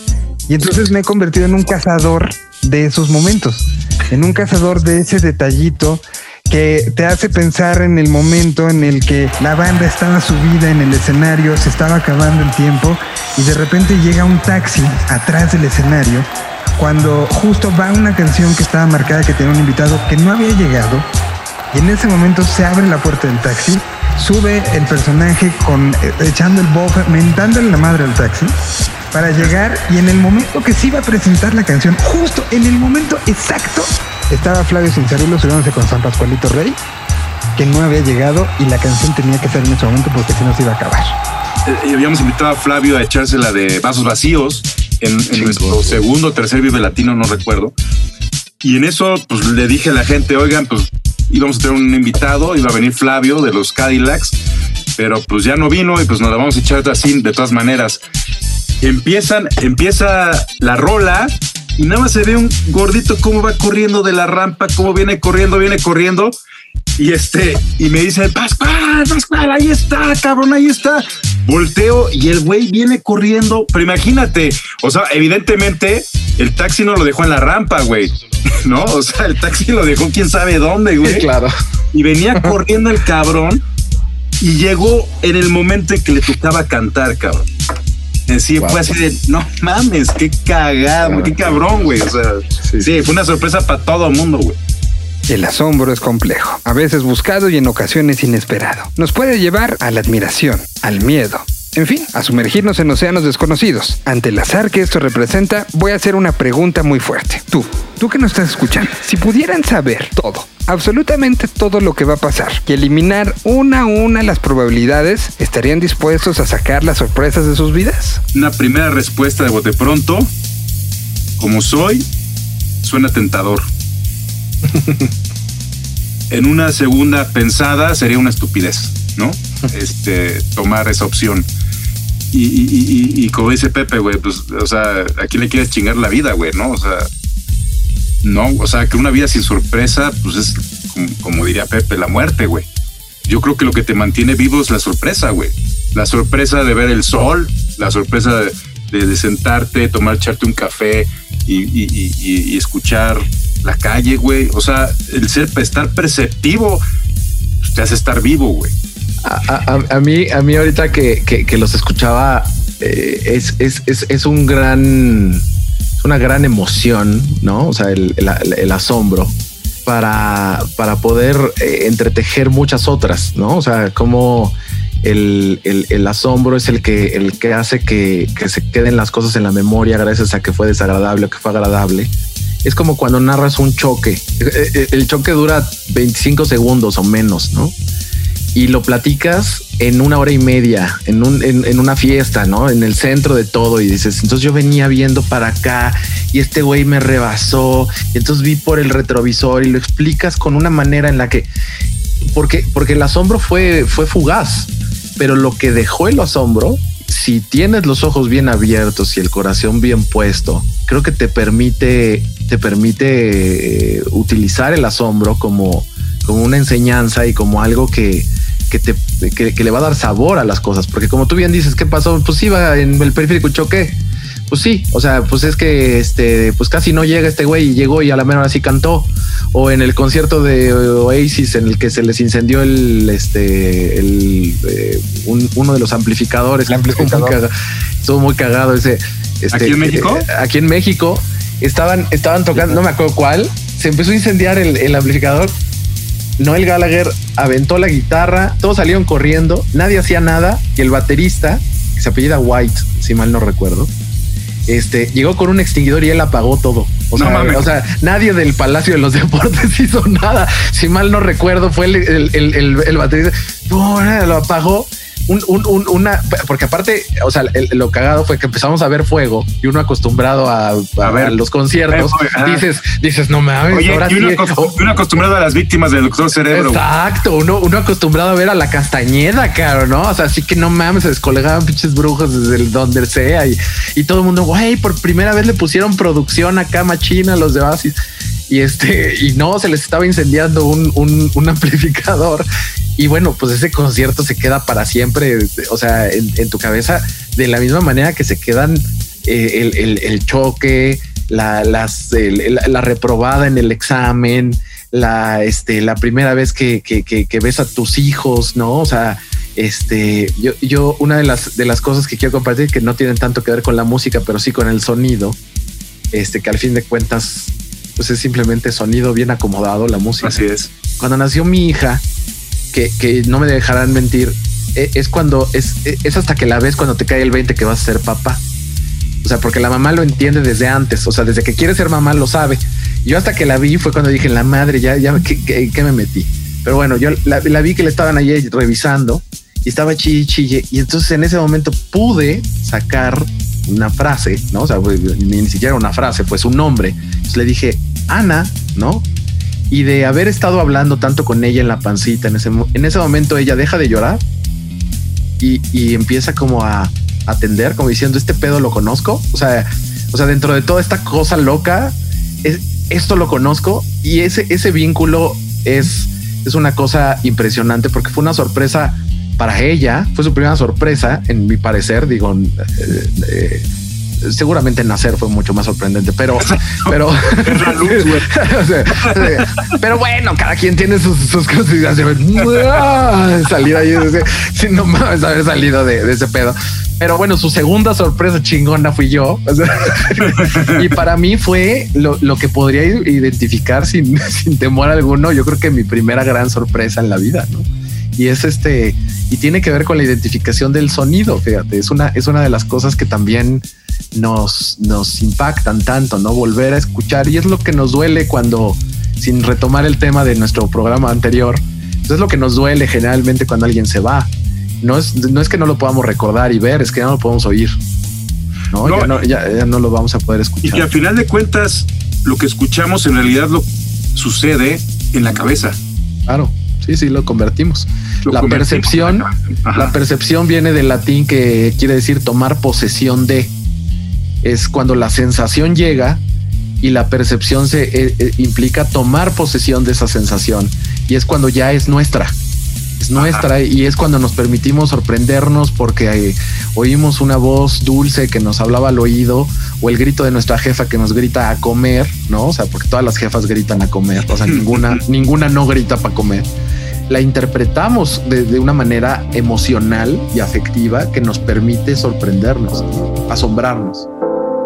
Y entonces me he convertido en un cazador de esos momentos, en un cazador de ese detallito que te hace pensar en el momento en el que la banda estaba subida en el escenario, se estaba acabando el tiempo y de repente llega un taxi atrás del escenario cuando justo va una canción que estaba marcada que tenía un invitado que no había llegado y en ese momento se abre la puerta del taxi, sube el personaje con eh, echando el bofe, mentándole la madre al taxi para llegar y en el momento que se iba a presentar la canción, justo en el momento exacto, estaba Flavio Cinzarulo subiéndose con San Pascualito Rey, que no había llegado y la canción tenía que ser en ese momento porque si no se iba a acabar. Eh, y habíamos invitado a Flavio a echársela de vasos vacíos en, en nuestro segundo o tercer Vive Latino, no recuerdo. Y en eso, pues le dije a la gente, oigan, pues íbamos a tener un invitado, iba a venir Flavio de los Cadillacs, pero pues ya no vino y pues nos la vamos a echar así de todas maneras. Empiezan, empieza la rola y nada más se ve un gordito cómo va corriendo de la rampa, cómo viene corriendo, viene corriendo. Y este, y me dice, Pascual, Pascual, ahí está, cabrón, ahí está. Volteo y el güey viene corriendo. Pero imagínate, o sea, evidentemente el taxi no lo dejó en la rampa, güey. No, o sea, el taxi lo dejó quién sabe dónde, güey. claro. Y venía corriendo el cabrón y llegó en el momento en que le tocaba cantar, cabrón. Así Wow. fue así de, no mames, qué cagado, qué cabrón, güey. O sea, Sí, sí, fue una sorpresa para todo el mundo, güey. El asombro es complejo, a veces buscado y en ocasiones inesperado. Nos puede llevar a la admiración, al miedo. En fin, a sumergirnos en océanos desconocidos. Ante el azar que esto representa, voy a hacer una pregunta muy fuerte. Tú, tú que nos estás escuchando, si pudieran saber todo, absolutamente todo lo que va a pasar y eliminar una a una las probabilidades, ¿estarían dispuestos a sacar las sorpresas de sus vidas? Una primera respuesta de bote pronto, como soy, suena tentador. en una segunda pensada sería una estupidez, ¿no? Este, tomar esa opción. Y, y- y- y- como dice Pepe, güey, pues, o sea, ¿a quién le quieres chingar la vida, güey, no? O sea, no, o sea, que una vida sin sorpresa, pues es, como, diría Pepe, la muerte, güey. Yo creo que lo que te mantiene vivo es la sorpresa, güey. La sorpresa de ver el sol, la sorpresa de, sentarte, tomar, echarte un café y escuchar la calle, güey. O sea, el ser, estar perceptivo pues, te hace estar vivo, güey. A, mí, a mí ahorita que, los escuchaba, eh, es, es, un gran, una gran emoción, ¿no? O sea, el, asombro para, para poder eh, entretejer muchas otras, ¿no? O sea, como el, el- el asombro es el que, el que hace que, que se queden las cosas en la memoria gracias a que fue desagradable o que fue agradable. Es como cuando narras un choque. Eh, eh, El choque dura 25 segundos o menos, ¿no? Y lo platicas en una hora y media, en, un, en, una fiesta, ¿no? En el centro de todo y dices, entonces yo venía viendo para acá y este güey me rebasó y entonces vi por el retrovisor y lo explicas con una manera en la que, porque, porque el asombro fue, fue fugaz, pero lo que dejó el asombro, si tienes los ojos bien abiertos y el corazón bien puesto, creo que te permite, te permite eh, utilizar el asombro como, como una enseñanza y como algo que, que, te, que, que le va a dar sabor a las cosas. Porque como tú bien dices, ¿qué pasó? Pues iba en el periférico y choqué. Pues sí, o sea, pues es que este, pues casi no llega este güey y llegó y a la menor así cantó. O en el concierto de Oasis en el que se les incendió el, este, el, eh, un- uno de los amplificadores. El amplificador. Estuvo muy caga- Estuvo muy cagado ese. este, ¿Aquí en México? eh, aquí en México estaban, estaban tocando, no me acuerdo cuál. Se empezó a incendiar el, el amplificador Noel Gallagher aventó la guitarra, todos salieron corriendo, nadie hacía nada y el baterista, que se apellida White, si mal no recuerdo, este llegó con un extinguidor y él apagó todo. O No sea, mames. o sea, nadie del Palacio de los Deportes hizo nada. Si mal no recuerdo, fue el, el, el, el- el baterista, ¡pum! lo apagó. Un, un- un- una, porque aparte, o sea, el- lo cagado fue que empezamos a ver fuego y uno acostumbrado a, a- A ver. a los conciertos, dices, dices, no mames, Oye, ahora y uno, sí. acostum- uno acostumbrado a las víctimas del doctor Cerebro. Exacto, uno, uno acostumbrado a ver a la castañeda, caro, ¿no? O sea, así que no mames, se descolegaban pinches brujos desde el donde sea y, y todo el mundo, güey, por primera vez le pusieron producción acá machina a los de Oasis y este, y no, se les estaba incendiando un, un, amplificador y bueno, pues ese concierto se queda para siempre, o sea, en, tu cabeza de la misma manera que se quedan eh, el, el- choque, la, reprobada en el examen, la, este, la primera vez que, que, que- que ves a tus hijos, ¿no? O sea, este, yo, yo, una de las, de las cosas que quiero compartir que no tienen tanto que ver con la música, pero sí con el sonido, este, que al fin de cuentas, pues es simplemente sonido bien acomodado, la música Así es. cuando nació mi hija, que, que no me dejarán mentir, e- es cuando es, es hasta que la ves cuando te cae el 20 que vas a ser papá. O sea, porque la mamá lo entiende desde antes, o sea, desde que quiere ser mamá lo sabe. Yo hasta que la vi fue cuando dije, la madre, ya, ya, ¿qué, qué- qué me metí? Pero bueno, yo la, la vi que le estaban ahí revisando y estaba chille, chille. Y entonces en ese momento pude sacar una frase, ¿no? O sea, ni, ni siquiera una frase, pues un nombre. Entonces le dije, Ana, ¿no? y de haber estado hablando tanto con ella en la pancita, en ese, en ese momento ella deja de llorar y, y empieza como a atender, como diciendo, este pedo lo conozco. O sea, o sea, dentro de toda esta cosa loca, es, esto lo conozco y ese, ese vínculo es, es una cosa impresionante porque fue una sorpresa para ella, fue su primera sorpresa, en mi parecer, digo, eh, eh, seguramente nacer fue mucho más sorprendente, pero, pero, pero bueno, cada quien tiene sus, sus cosas y hace, salir ahí, de- sí, no mames haber salido de, de ese pedo. Pero bueno, su segunda sorpresa chingona fui yo. Y para mí fue lo, lo que podría identificar sin, sin temor alguno. Yo creo que mi primera gran sorpresa en la vida, ¿no? Y es este, y tiene que ver con la identificación del sonido. Fíjate, es una, es una de las cosas que también nos, nos impactan tanto, ¿no? Volver a escuchar. Y es lo que nos duele cuando, sin retomar el tema de nuestro programa anterior, pues es lo que nos duele generalmente cuando alguien se va. No es, no es que no lo podamos recordar y ver, es que ya no lo podemos oír. No, No, ya, no ya, ya no lo vamos a poder Y que escuchar. al final de cuentas, lo que escuchamos en realidad lo sucede en la cabeza. Claro, sí, sí, lo convertimos. Lo la convertimos percepción. Ajá. la percepción viene del latín que quiere decir tomar posesión de. Es cuando la sensación llega y la percepción se eh, eh, implica tomar posesión de esa sensación y es cuando ya es nuestra. Es nuestra y es cuando nos permitimos sorprendernos porque eh, oímos una voz dulce que nos hablaba al oído o el grito de nuestra jefa que nos grita a comer, ¿no? O sea, porque todas las jefas gritan a comer, o sea, ninguna, ninguna no grita para comer. La interpretamos de, de una manera emocional y afectiva que nos permite sorprendernos, asombrarnos.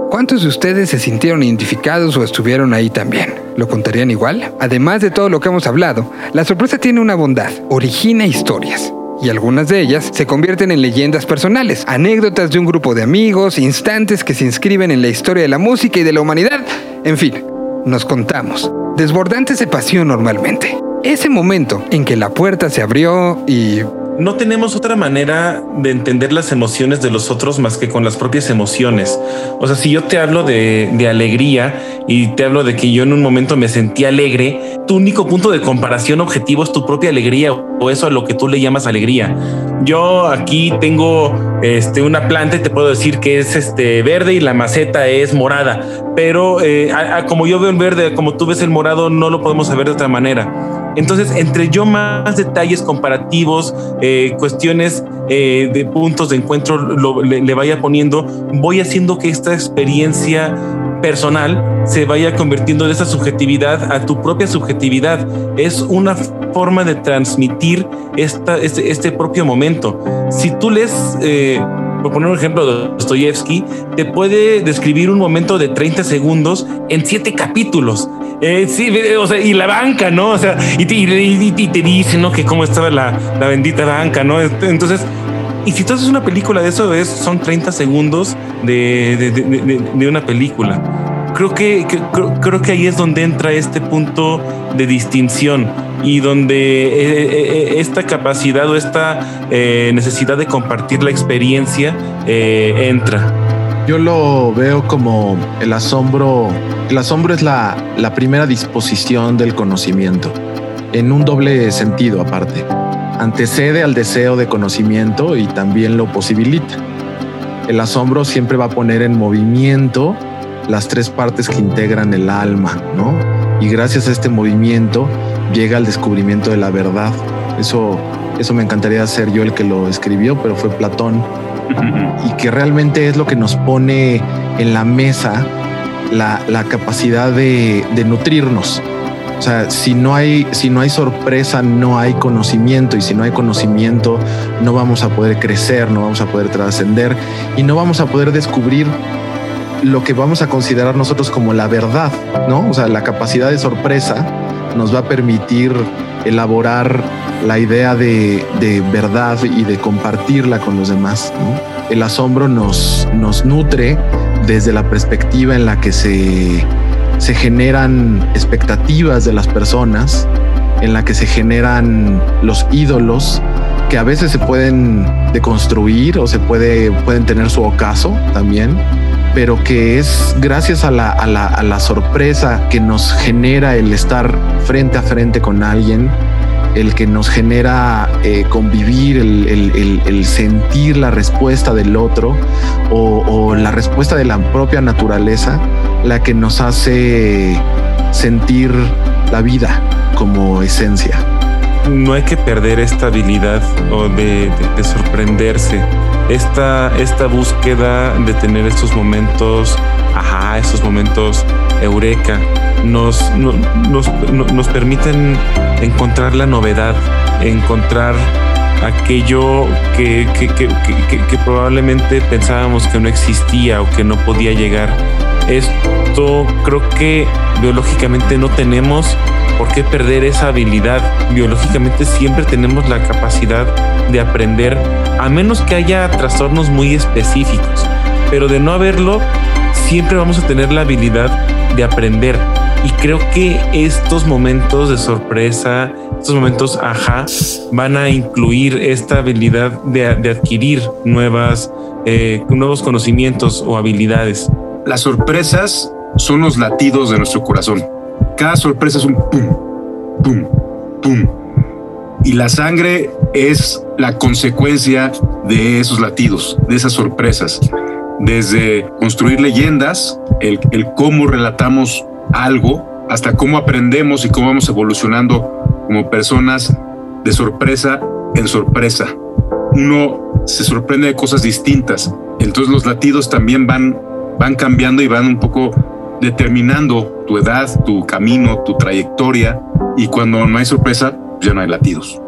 ¿Cuántos de ustedes se sintieron identificados o estuvieron ahí también? ¿Lo contarían igual? Además de todo lo que hemos hablado, la sorpresa tiene una bondad, origina historias. Y algunas de ellas se convierten en leyendas personales, anécdotas de un grupo de amigos, instantes que se inscriben en la historia de la música y de la humanidad. En fin, nos contamos, desbordantes de pasión normalmente. Ese momento en que la puerta se abrió y no tenemos otra manera de entender las emociones de los otros más que con las propias emociones. O sea, si yo te hablo de, alegría y te hablo de que yo en un momento me sentí alegre, tu único punto de comparación objetivo es tu propia alegría o eso a lo que tú le llamas alegría. Yo aquí tengo este, una planta y te puedo decir que es este verde y la maceta es morada, pero eh, como yo veo el verde, como tú ves el morado, no lo podemos saber de otra manera. Entonces, entre yo más detalles comparativos, eh, cuestiones eh, de puntos de encuentro le, vaya poniendo, voy haciendo que esta experiencia personal se vaya convirtiendo de esa subjetividad a tu propia subjetividad. Es una forma de transmitir esta, este, este propio momento. Si tú lees... Eh, por poner un ejemplo Dostoyevsky, te puede describir un momento de 30 segundos en siete capítulos. Eh, sí, o sea, y la banca, ¿no? O sea, y te, y, te dice, ¿no? Que cómo estaba la, la, bendita banca, ¿no? Entonces, y si tú haces una película de eso, es, son 30 segundos de, de, de, de una película. Creo que, creo, creo, que ahí es donde entra este punto de distinción y donde eh, eh, esta capacidad o esta necesidad de compartir la experiencia entra. Yo lo veo como el asombro. El asombro es la, la primera disposición del conocimiento, en un doble sentido aparte. Antecede al deseo de conocimiento y también lo posibilita. El asombro siempre va a poner en movimiento las tres partes que integran el alma, ¿no? Y gracias a este movimiento llega al descubrimiento de la verdad. Eso, eso me encantaría ser yo el que lo escribió, pero fue Platón y que realmente es lo que nos pone en la mesa la, capacidad de, nutrirnos. O sea, si no hay, si no hay sorpresa, no hay conocimiento, y si no hay conocimiento, no vamos a poder crecer, no vamos a poder trascender y no vamos a poder descubrir lo que vamos a considerar nosotros como la verdad, ¿no? O sea, la capacidad de sorpresa nos va a permitir elaborar la idea de, verdad y de compartirla con los demás. El asombro nos, nos nutre desde la perspectiva en la que se, se generan expectativas de las personas, en la que se generan los ídolos que a veces se pueden deconstruir o se puede, pueden tener su ocaso también, pero que es gracias a la, a la, a la sorpresa que nos genera el estar frente a frente con alguien, el que nos genera eh, convivir, el, sentir la respuesta del otro o, la respuesta de la propia naturaleza, la que nos hace sentir la vida como esencia. No hay que perder esta habilidad o de, sorprenderse, esta, esta búsqueda de tener estos momentos, ajá, estos momentos eureka, nos, nos, permiten encontrar la novedad, encontrar aquello que, que, probablemente pensábamos que no existía o que no podía llegar. Esto creo que biológicamente no tenemos por qué perder esa habilidad. Biológicamente siempre tenemos la capacidad de aprender, a menos que haya trastornos muy específicos. Pero de no haberlo, siempre vamos a tener la habilidad de aprender. Y creo que estos momentos de sorpresa, estos momentos ajá, van a incluir esta habilidad de, adquirir nuevas, eh, nuevos conocimientos o habilidades. Las sorpresas son los latidos de nuestro corazón. Cada sorpresa es un pum, pum, pum. Y la sangre es la consecuencia de esos latidos, de esas sorpresas. Desde construir leyendas, el, el cómo relatamos algo, hasta cómo aprendemos y cómo vamos evolucionando como personas de sorpresa en sorpresa. Uno se sorprende de cosas distintas, entonces los latidos también van, van cambiando y van un poco determinando tu edad, tu camino, tu trayectoria, y cuando no hay sorpresa, ya no hay latidos.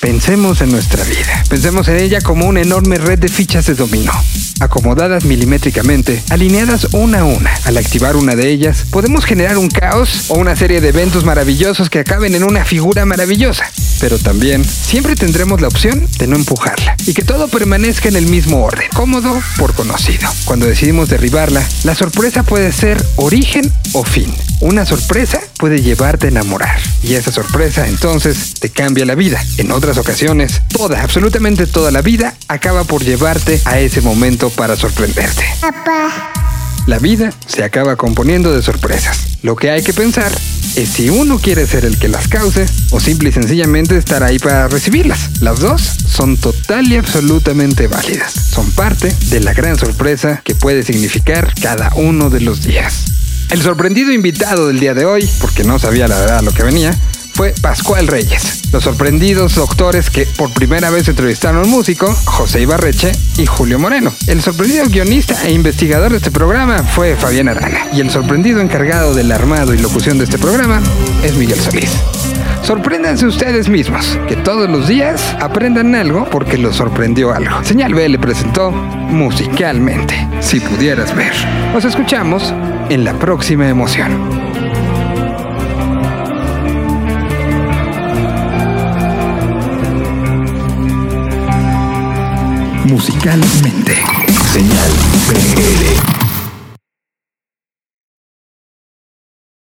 Pensemos en nuestra vida. Pensemos en ella como una enorme red de fichas de dominó, acomodadas milimétricamente, alineadas una a una. Al activar una de ellas, podemos generar un caos o una serie de eventos maravillosos que acaben en una figura maravillosa. Pero también siempre tendremos la opción de no empujarla y que todo permanezca en el mismo orden, cómodo por conocido. Cuando decidimos derribarla, la sorpresa puede ser origen o fin. Una sorpresa puede llevarte a enamorar y esa sorpresa entonces te cambia la vida. En otras ocasiones, toda, absolutamente toda la vida acaba por llevarte a ese momento para sorprenderte. La vida se acaba componiendo de sorpresas. Lo que hay que pensar es si uno quiere ser el que las cause o simple y sencillamente estar ahí para recibirlas. Las dos son total y absolutamente válidas. Son parte de la gran sorpresa que puede significar cada uno de los días. El sorprendido invitado del día de hoy, porque no sabía la verdad lo que venía, fue Pascual Reyes. Los sorprendidos doctores que por primera vez entrevistaron al músico, José Ibarreche y Julio Moreno. El sorprendido guionista e investigador de este programa fue Fabián Arana. Y el sorprendido encargado del armado y locución de este programa es Miguel Solís. Sorpréndanse ustedes mismos, que todos los días aprendan algo porque los sorprendió algo. Señal B le presentó musicalmente, si pudieras ver. Nos escuchamos en la próxima emoción. musicalmente. Señal PL.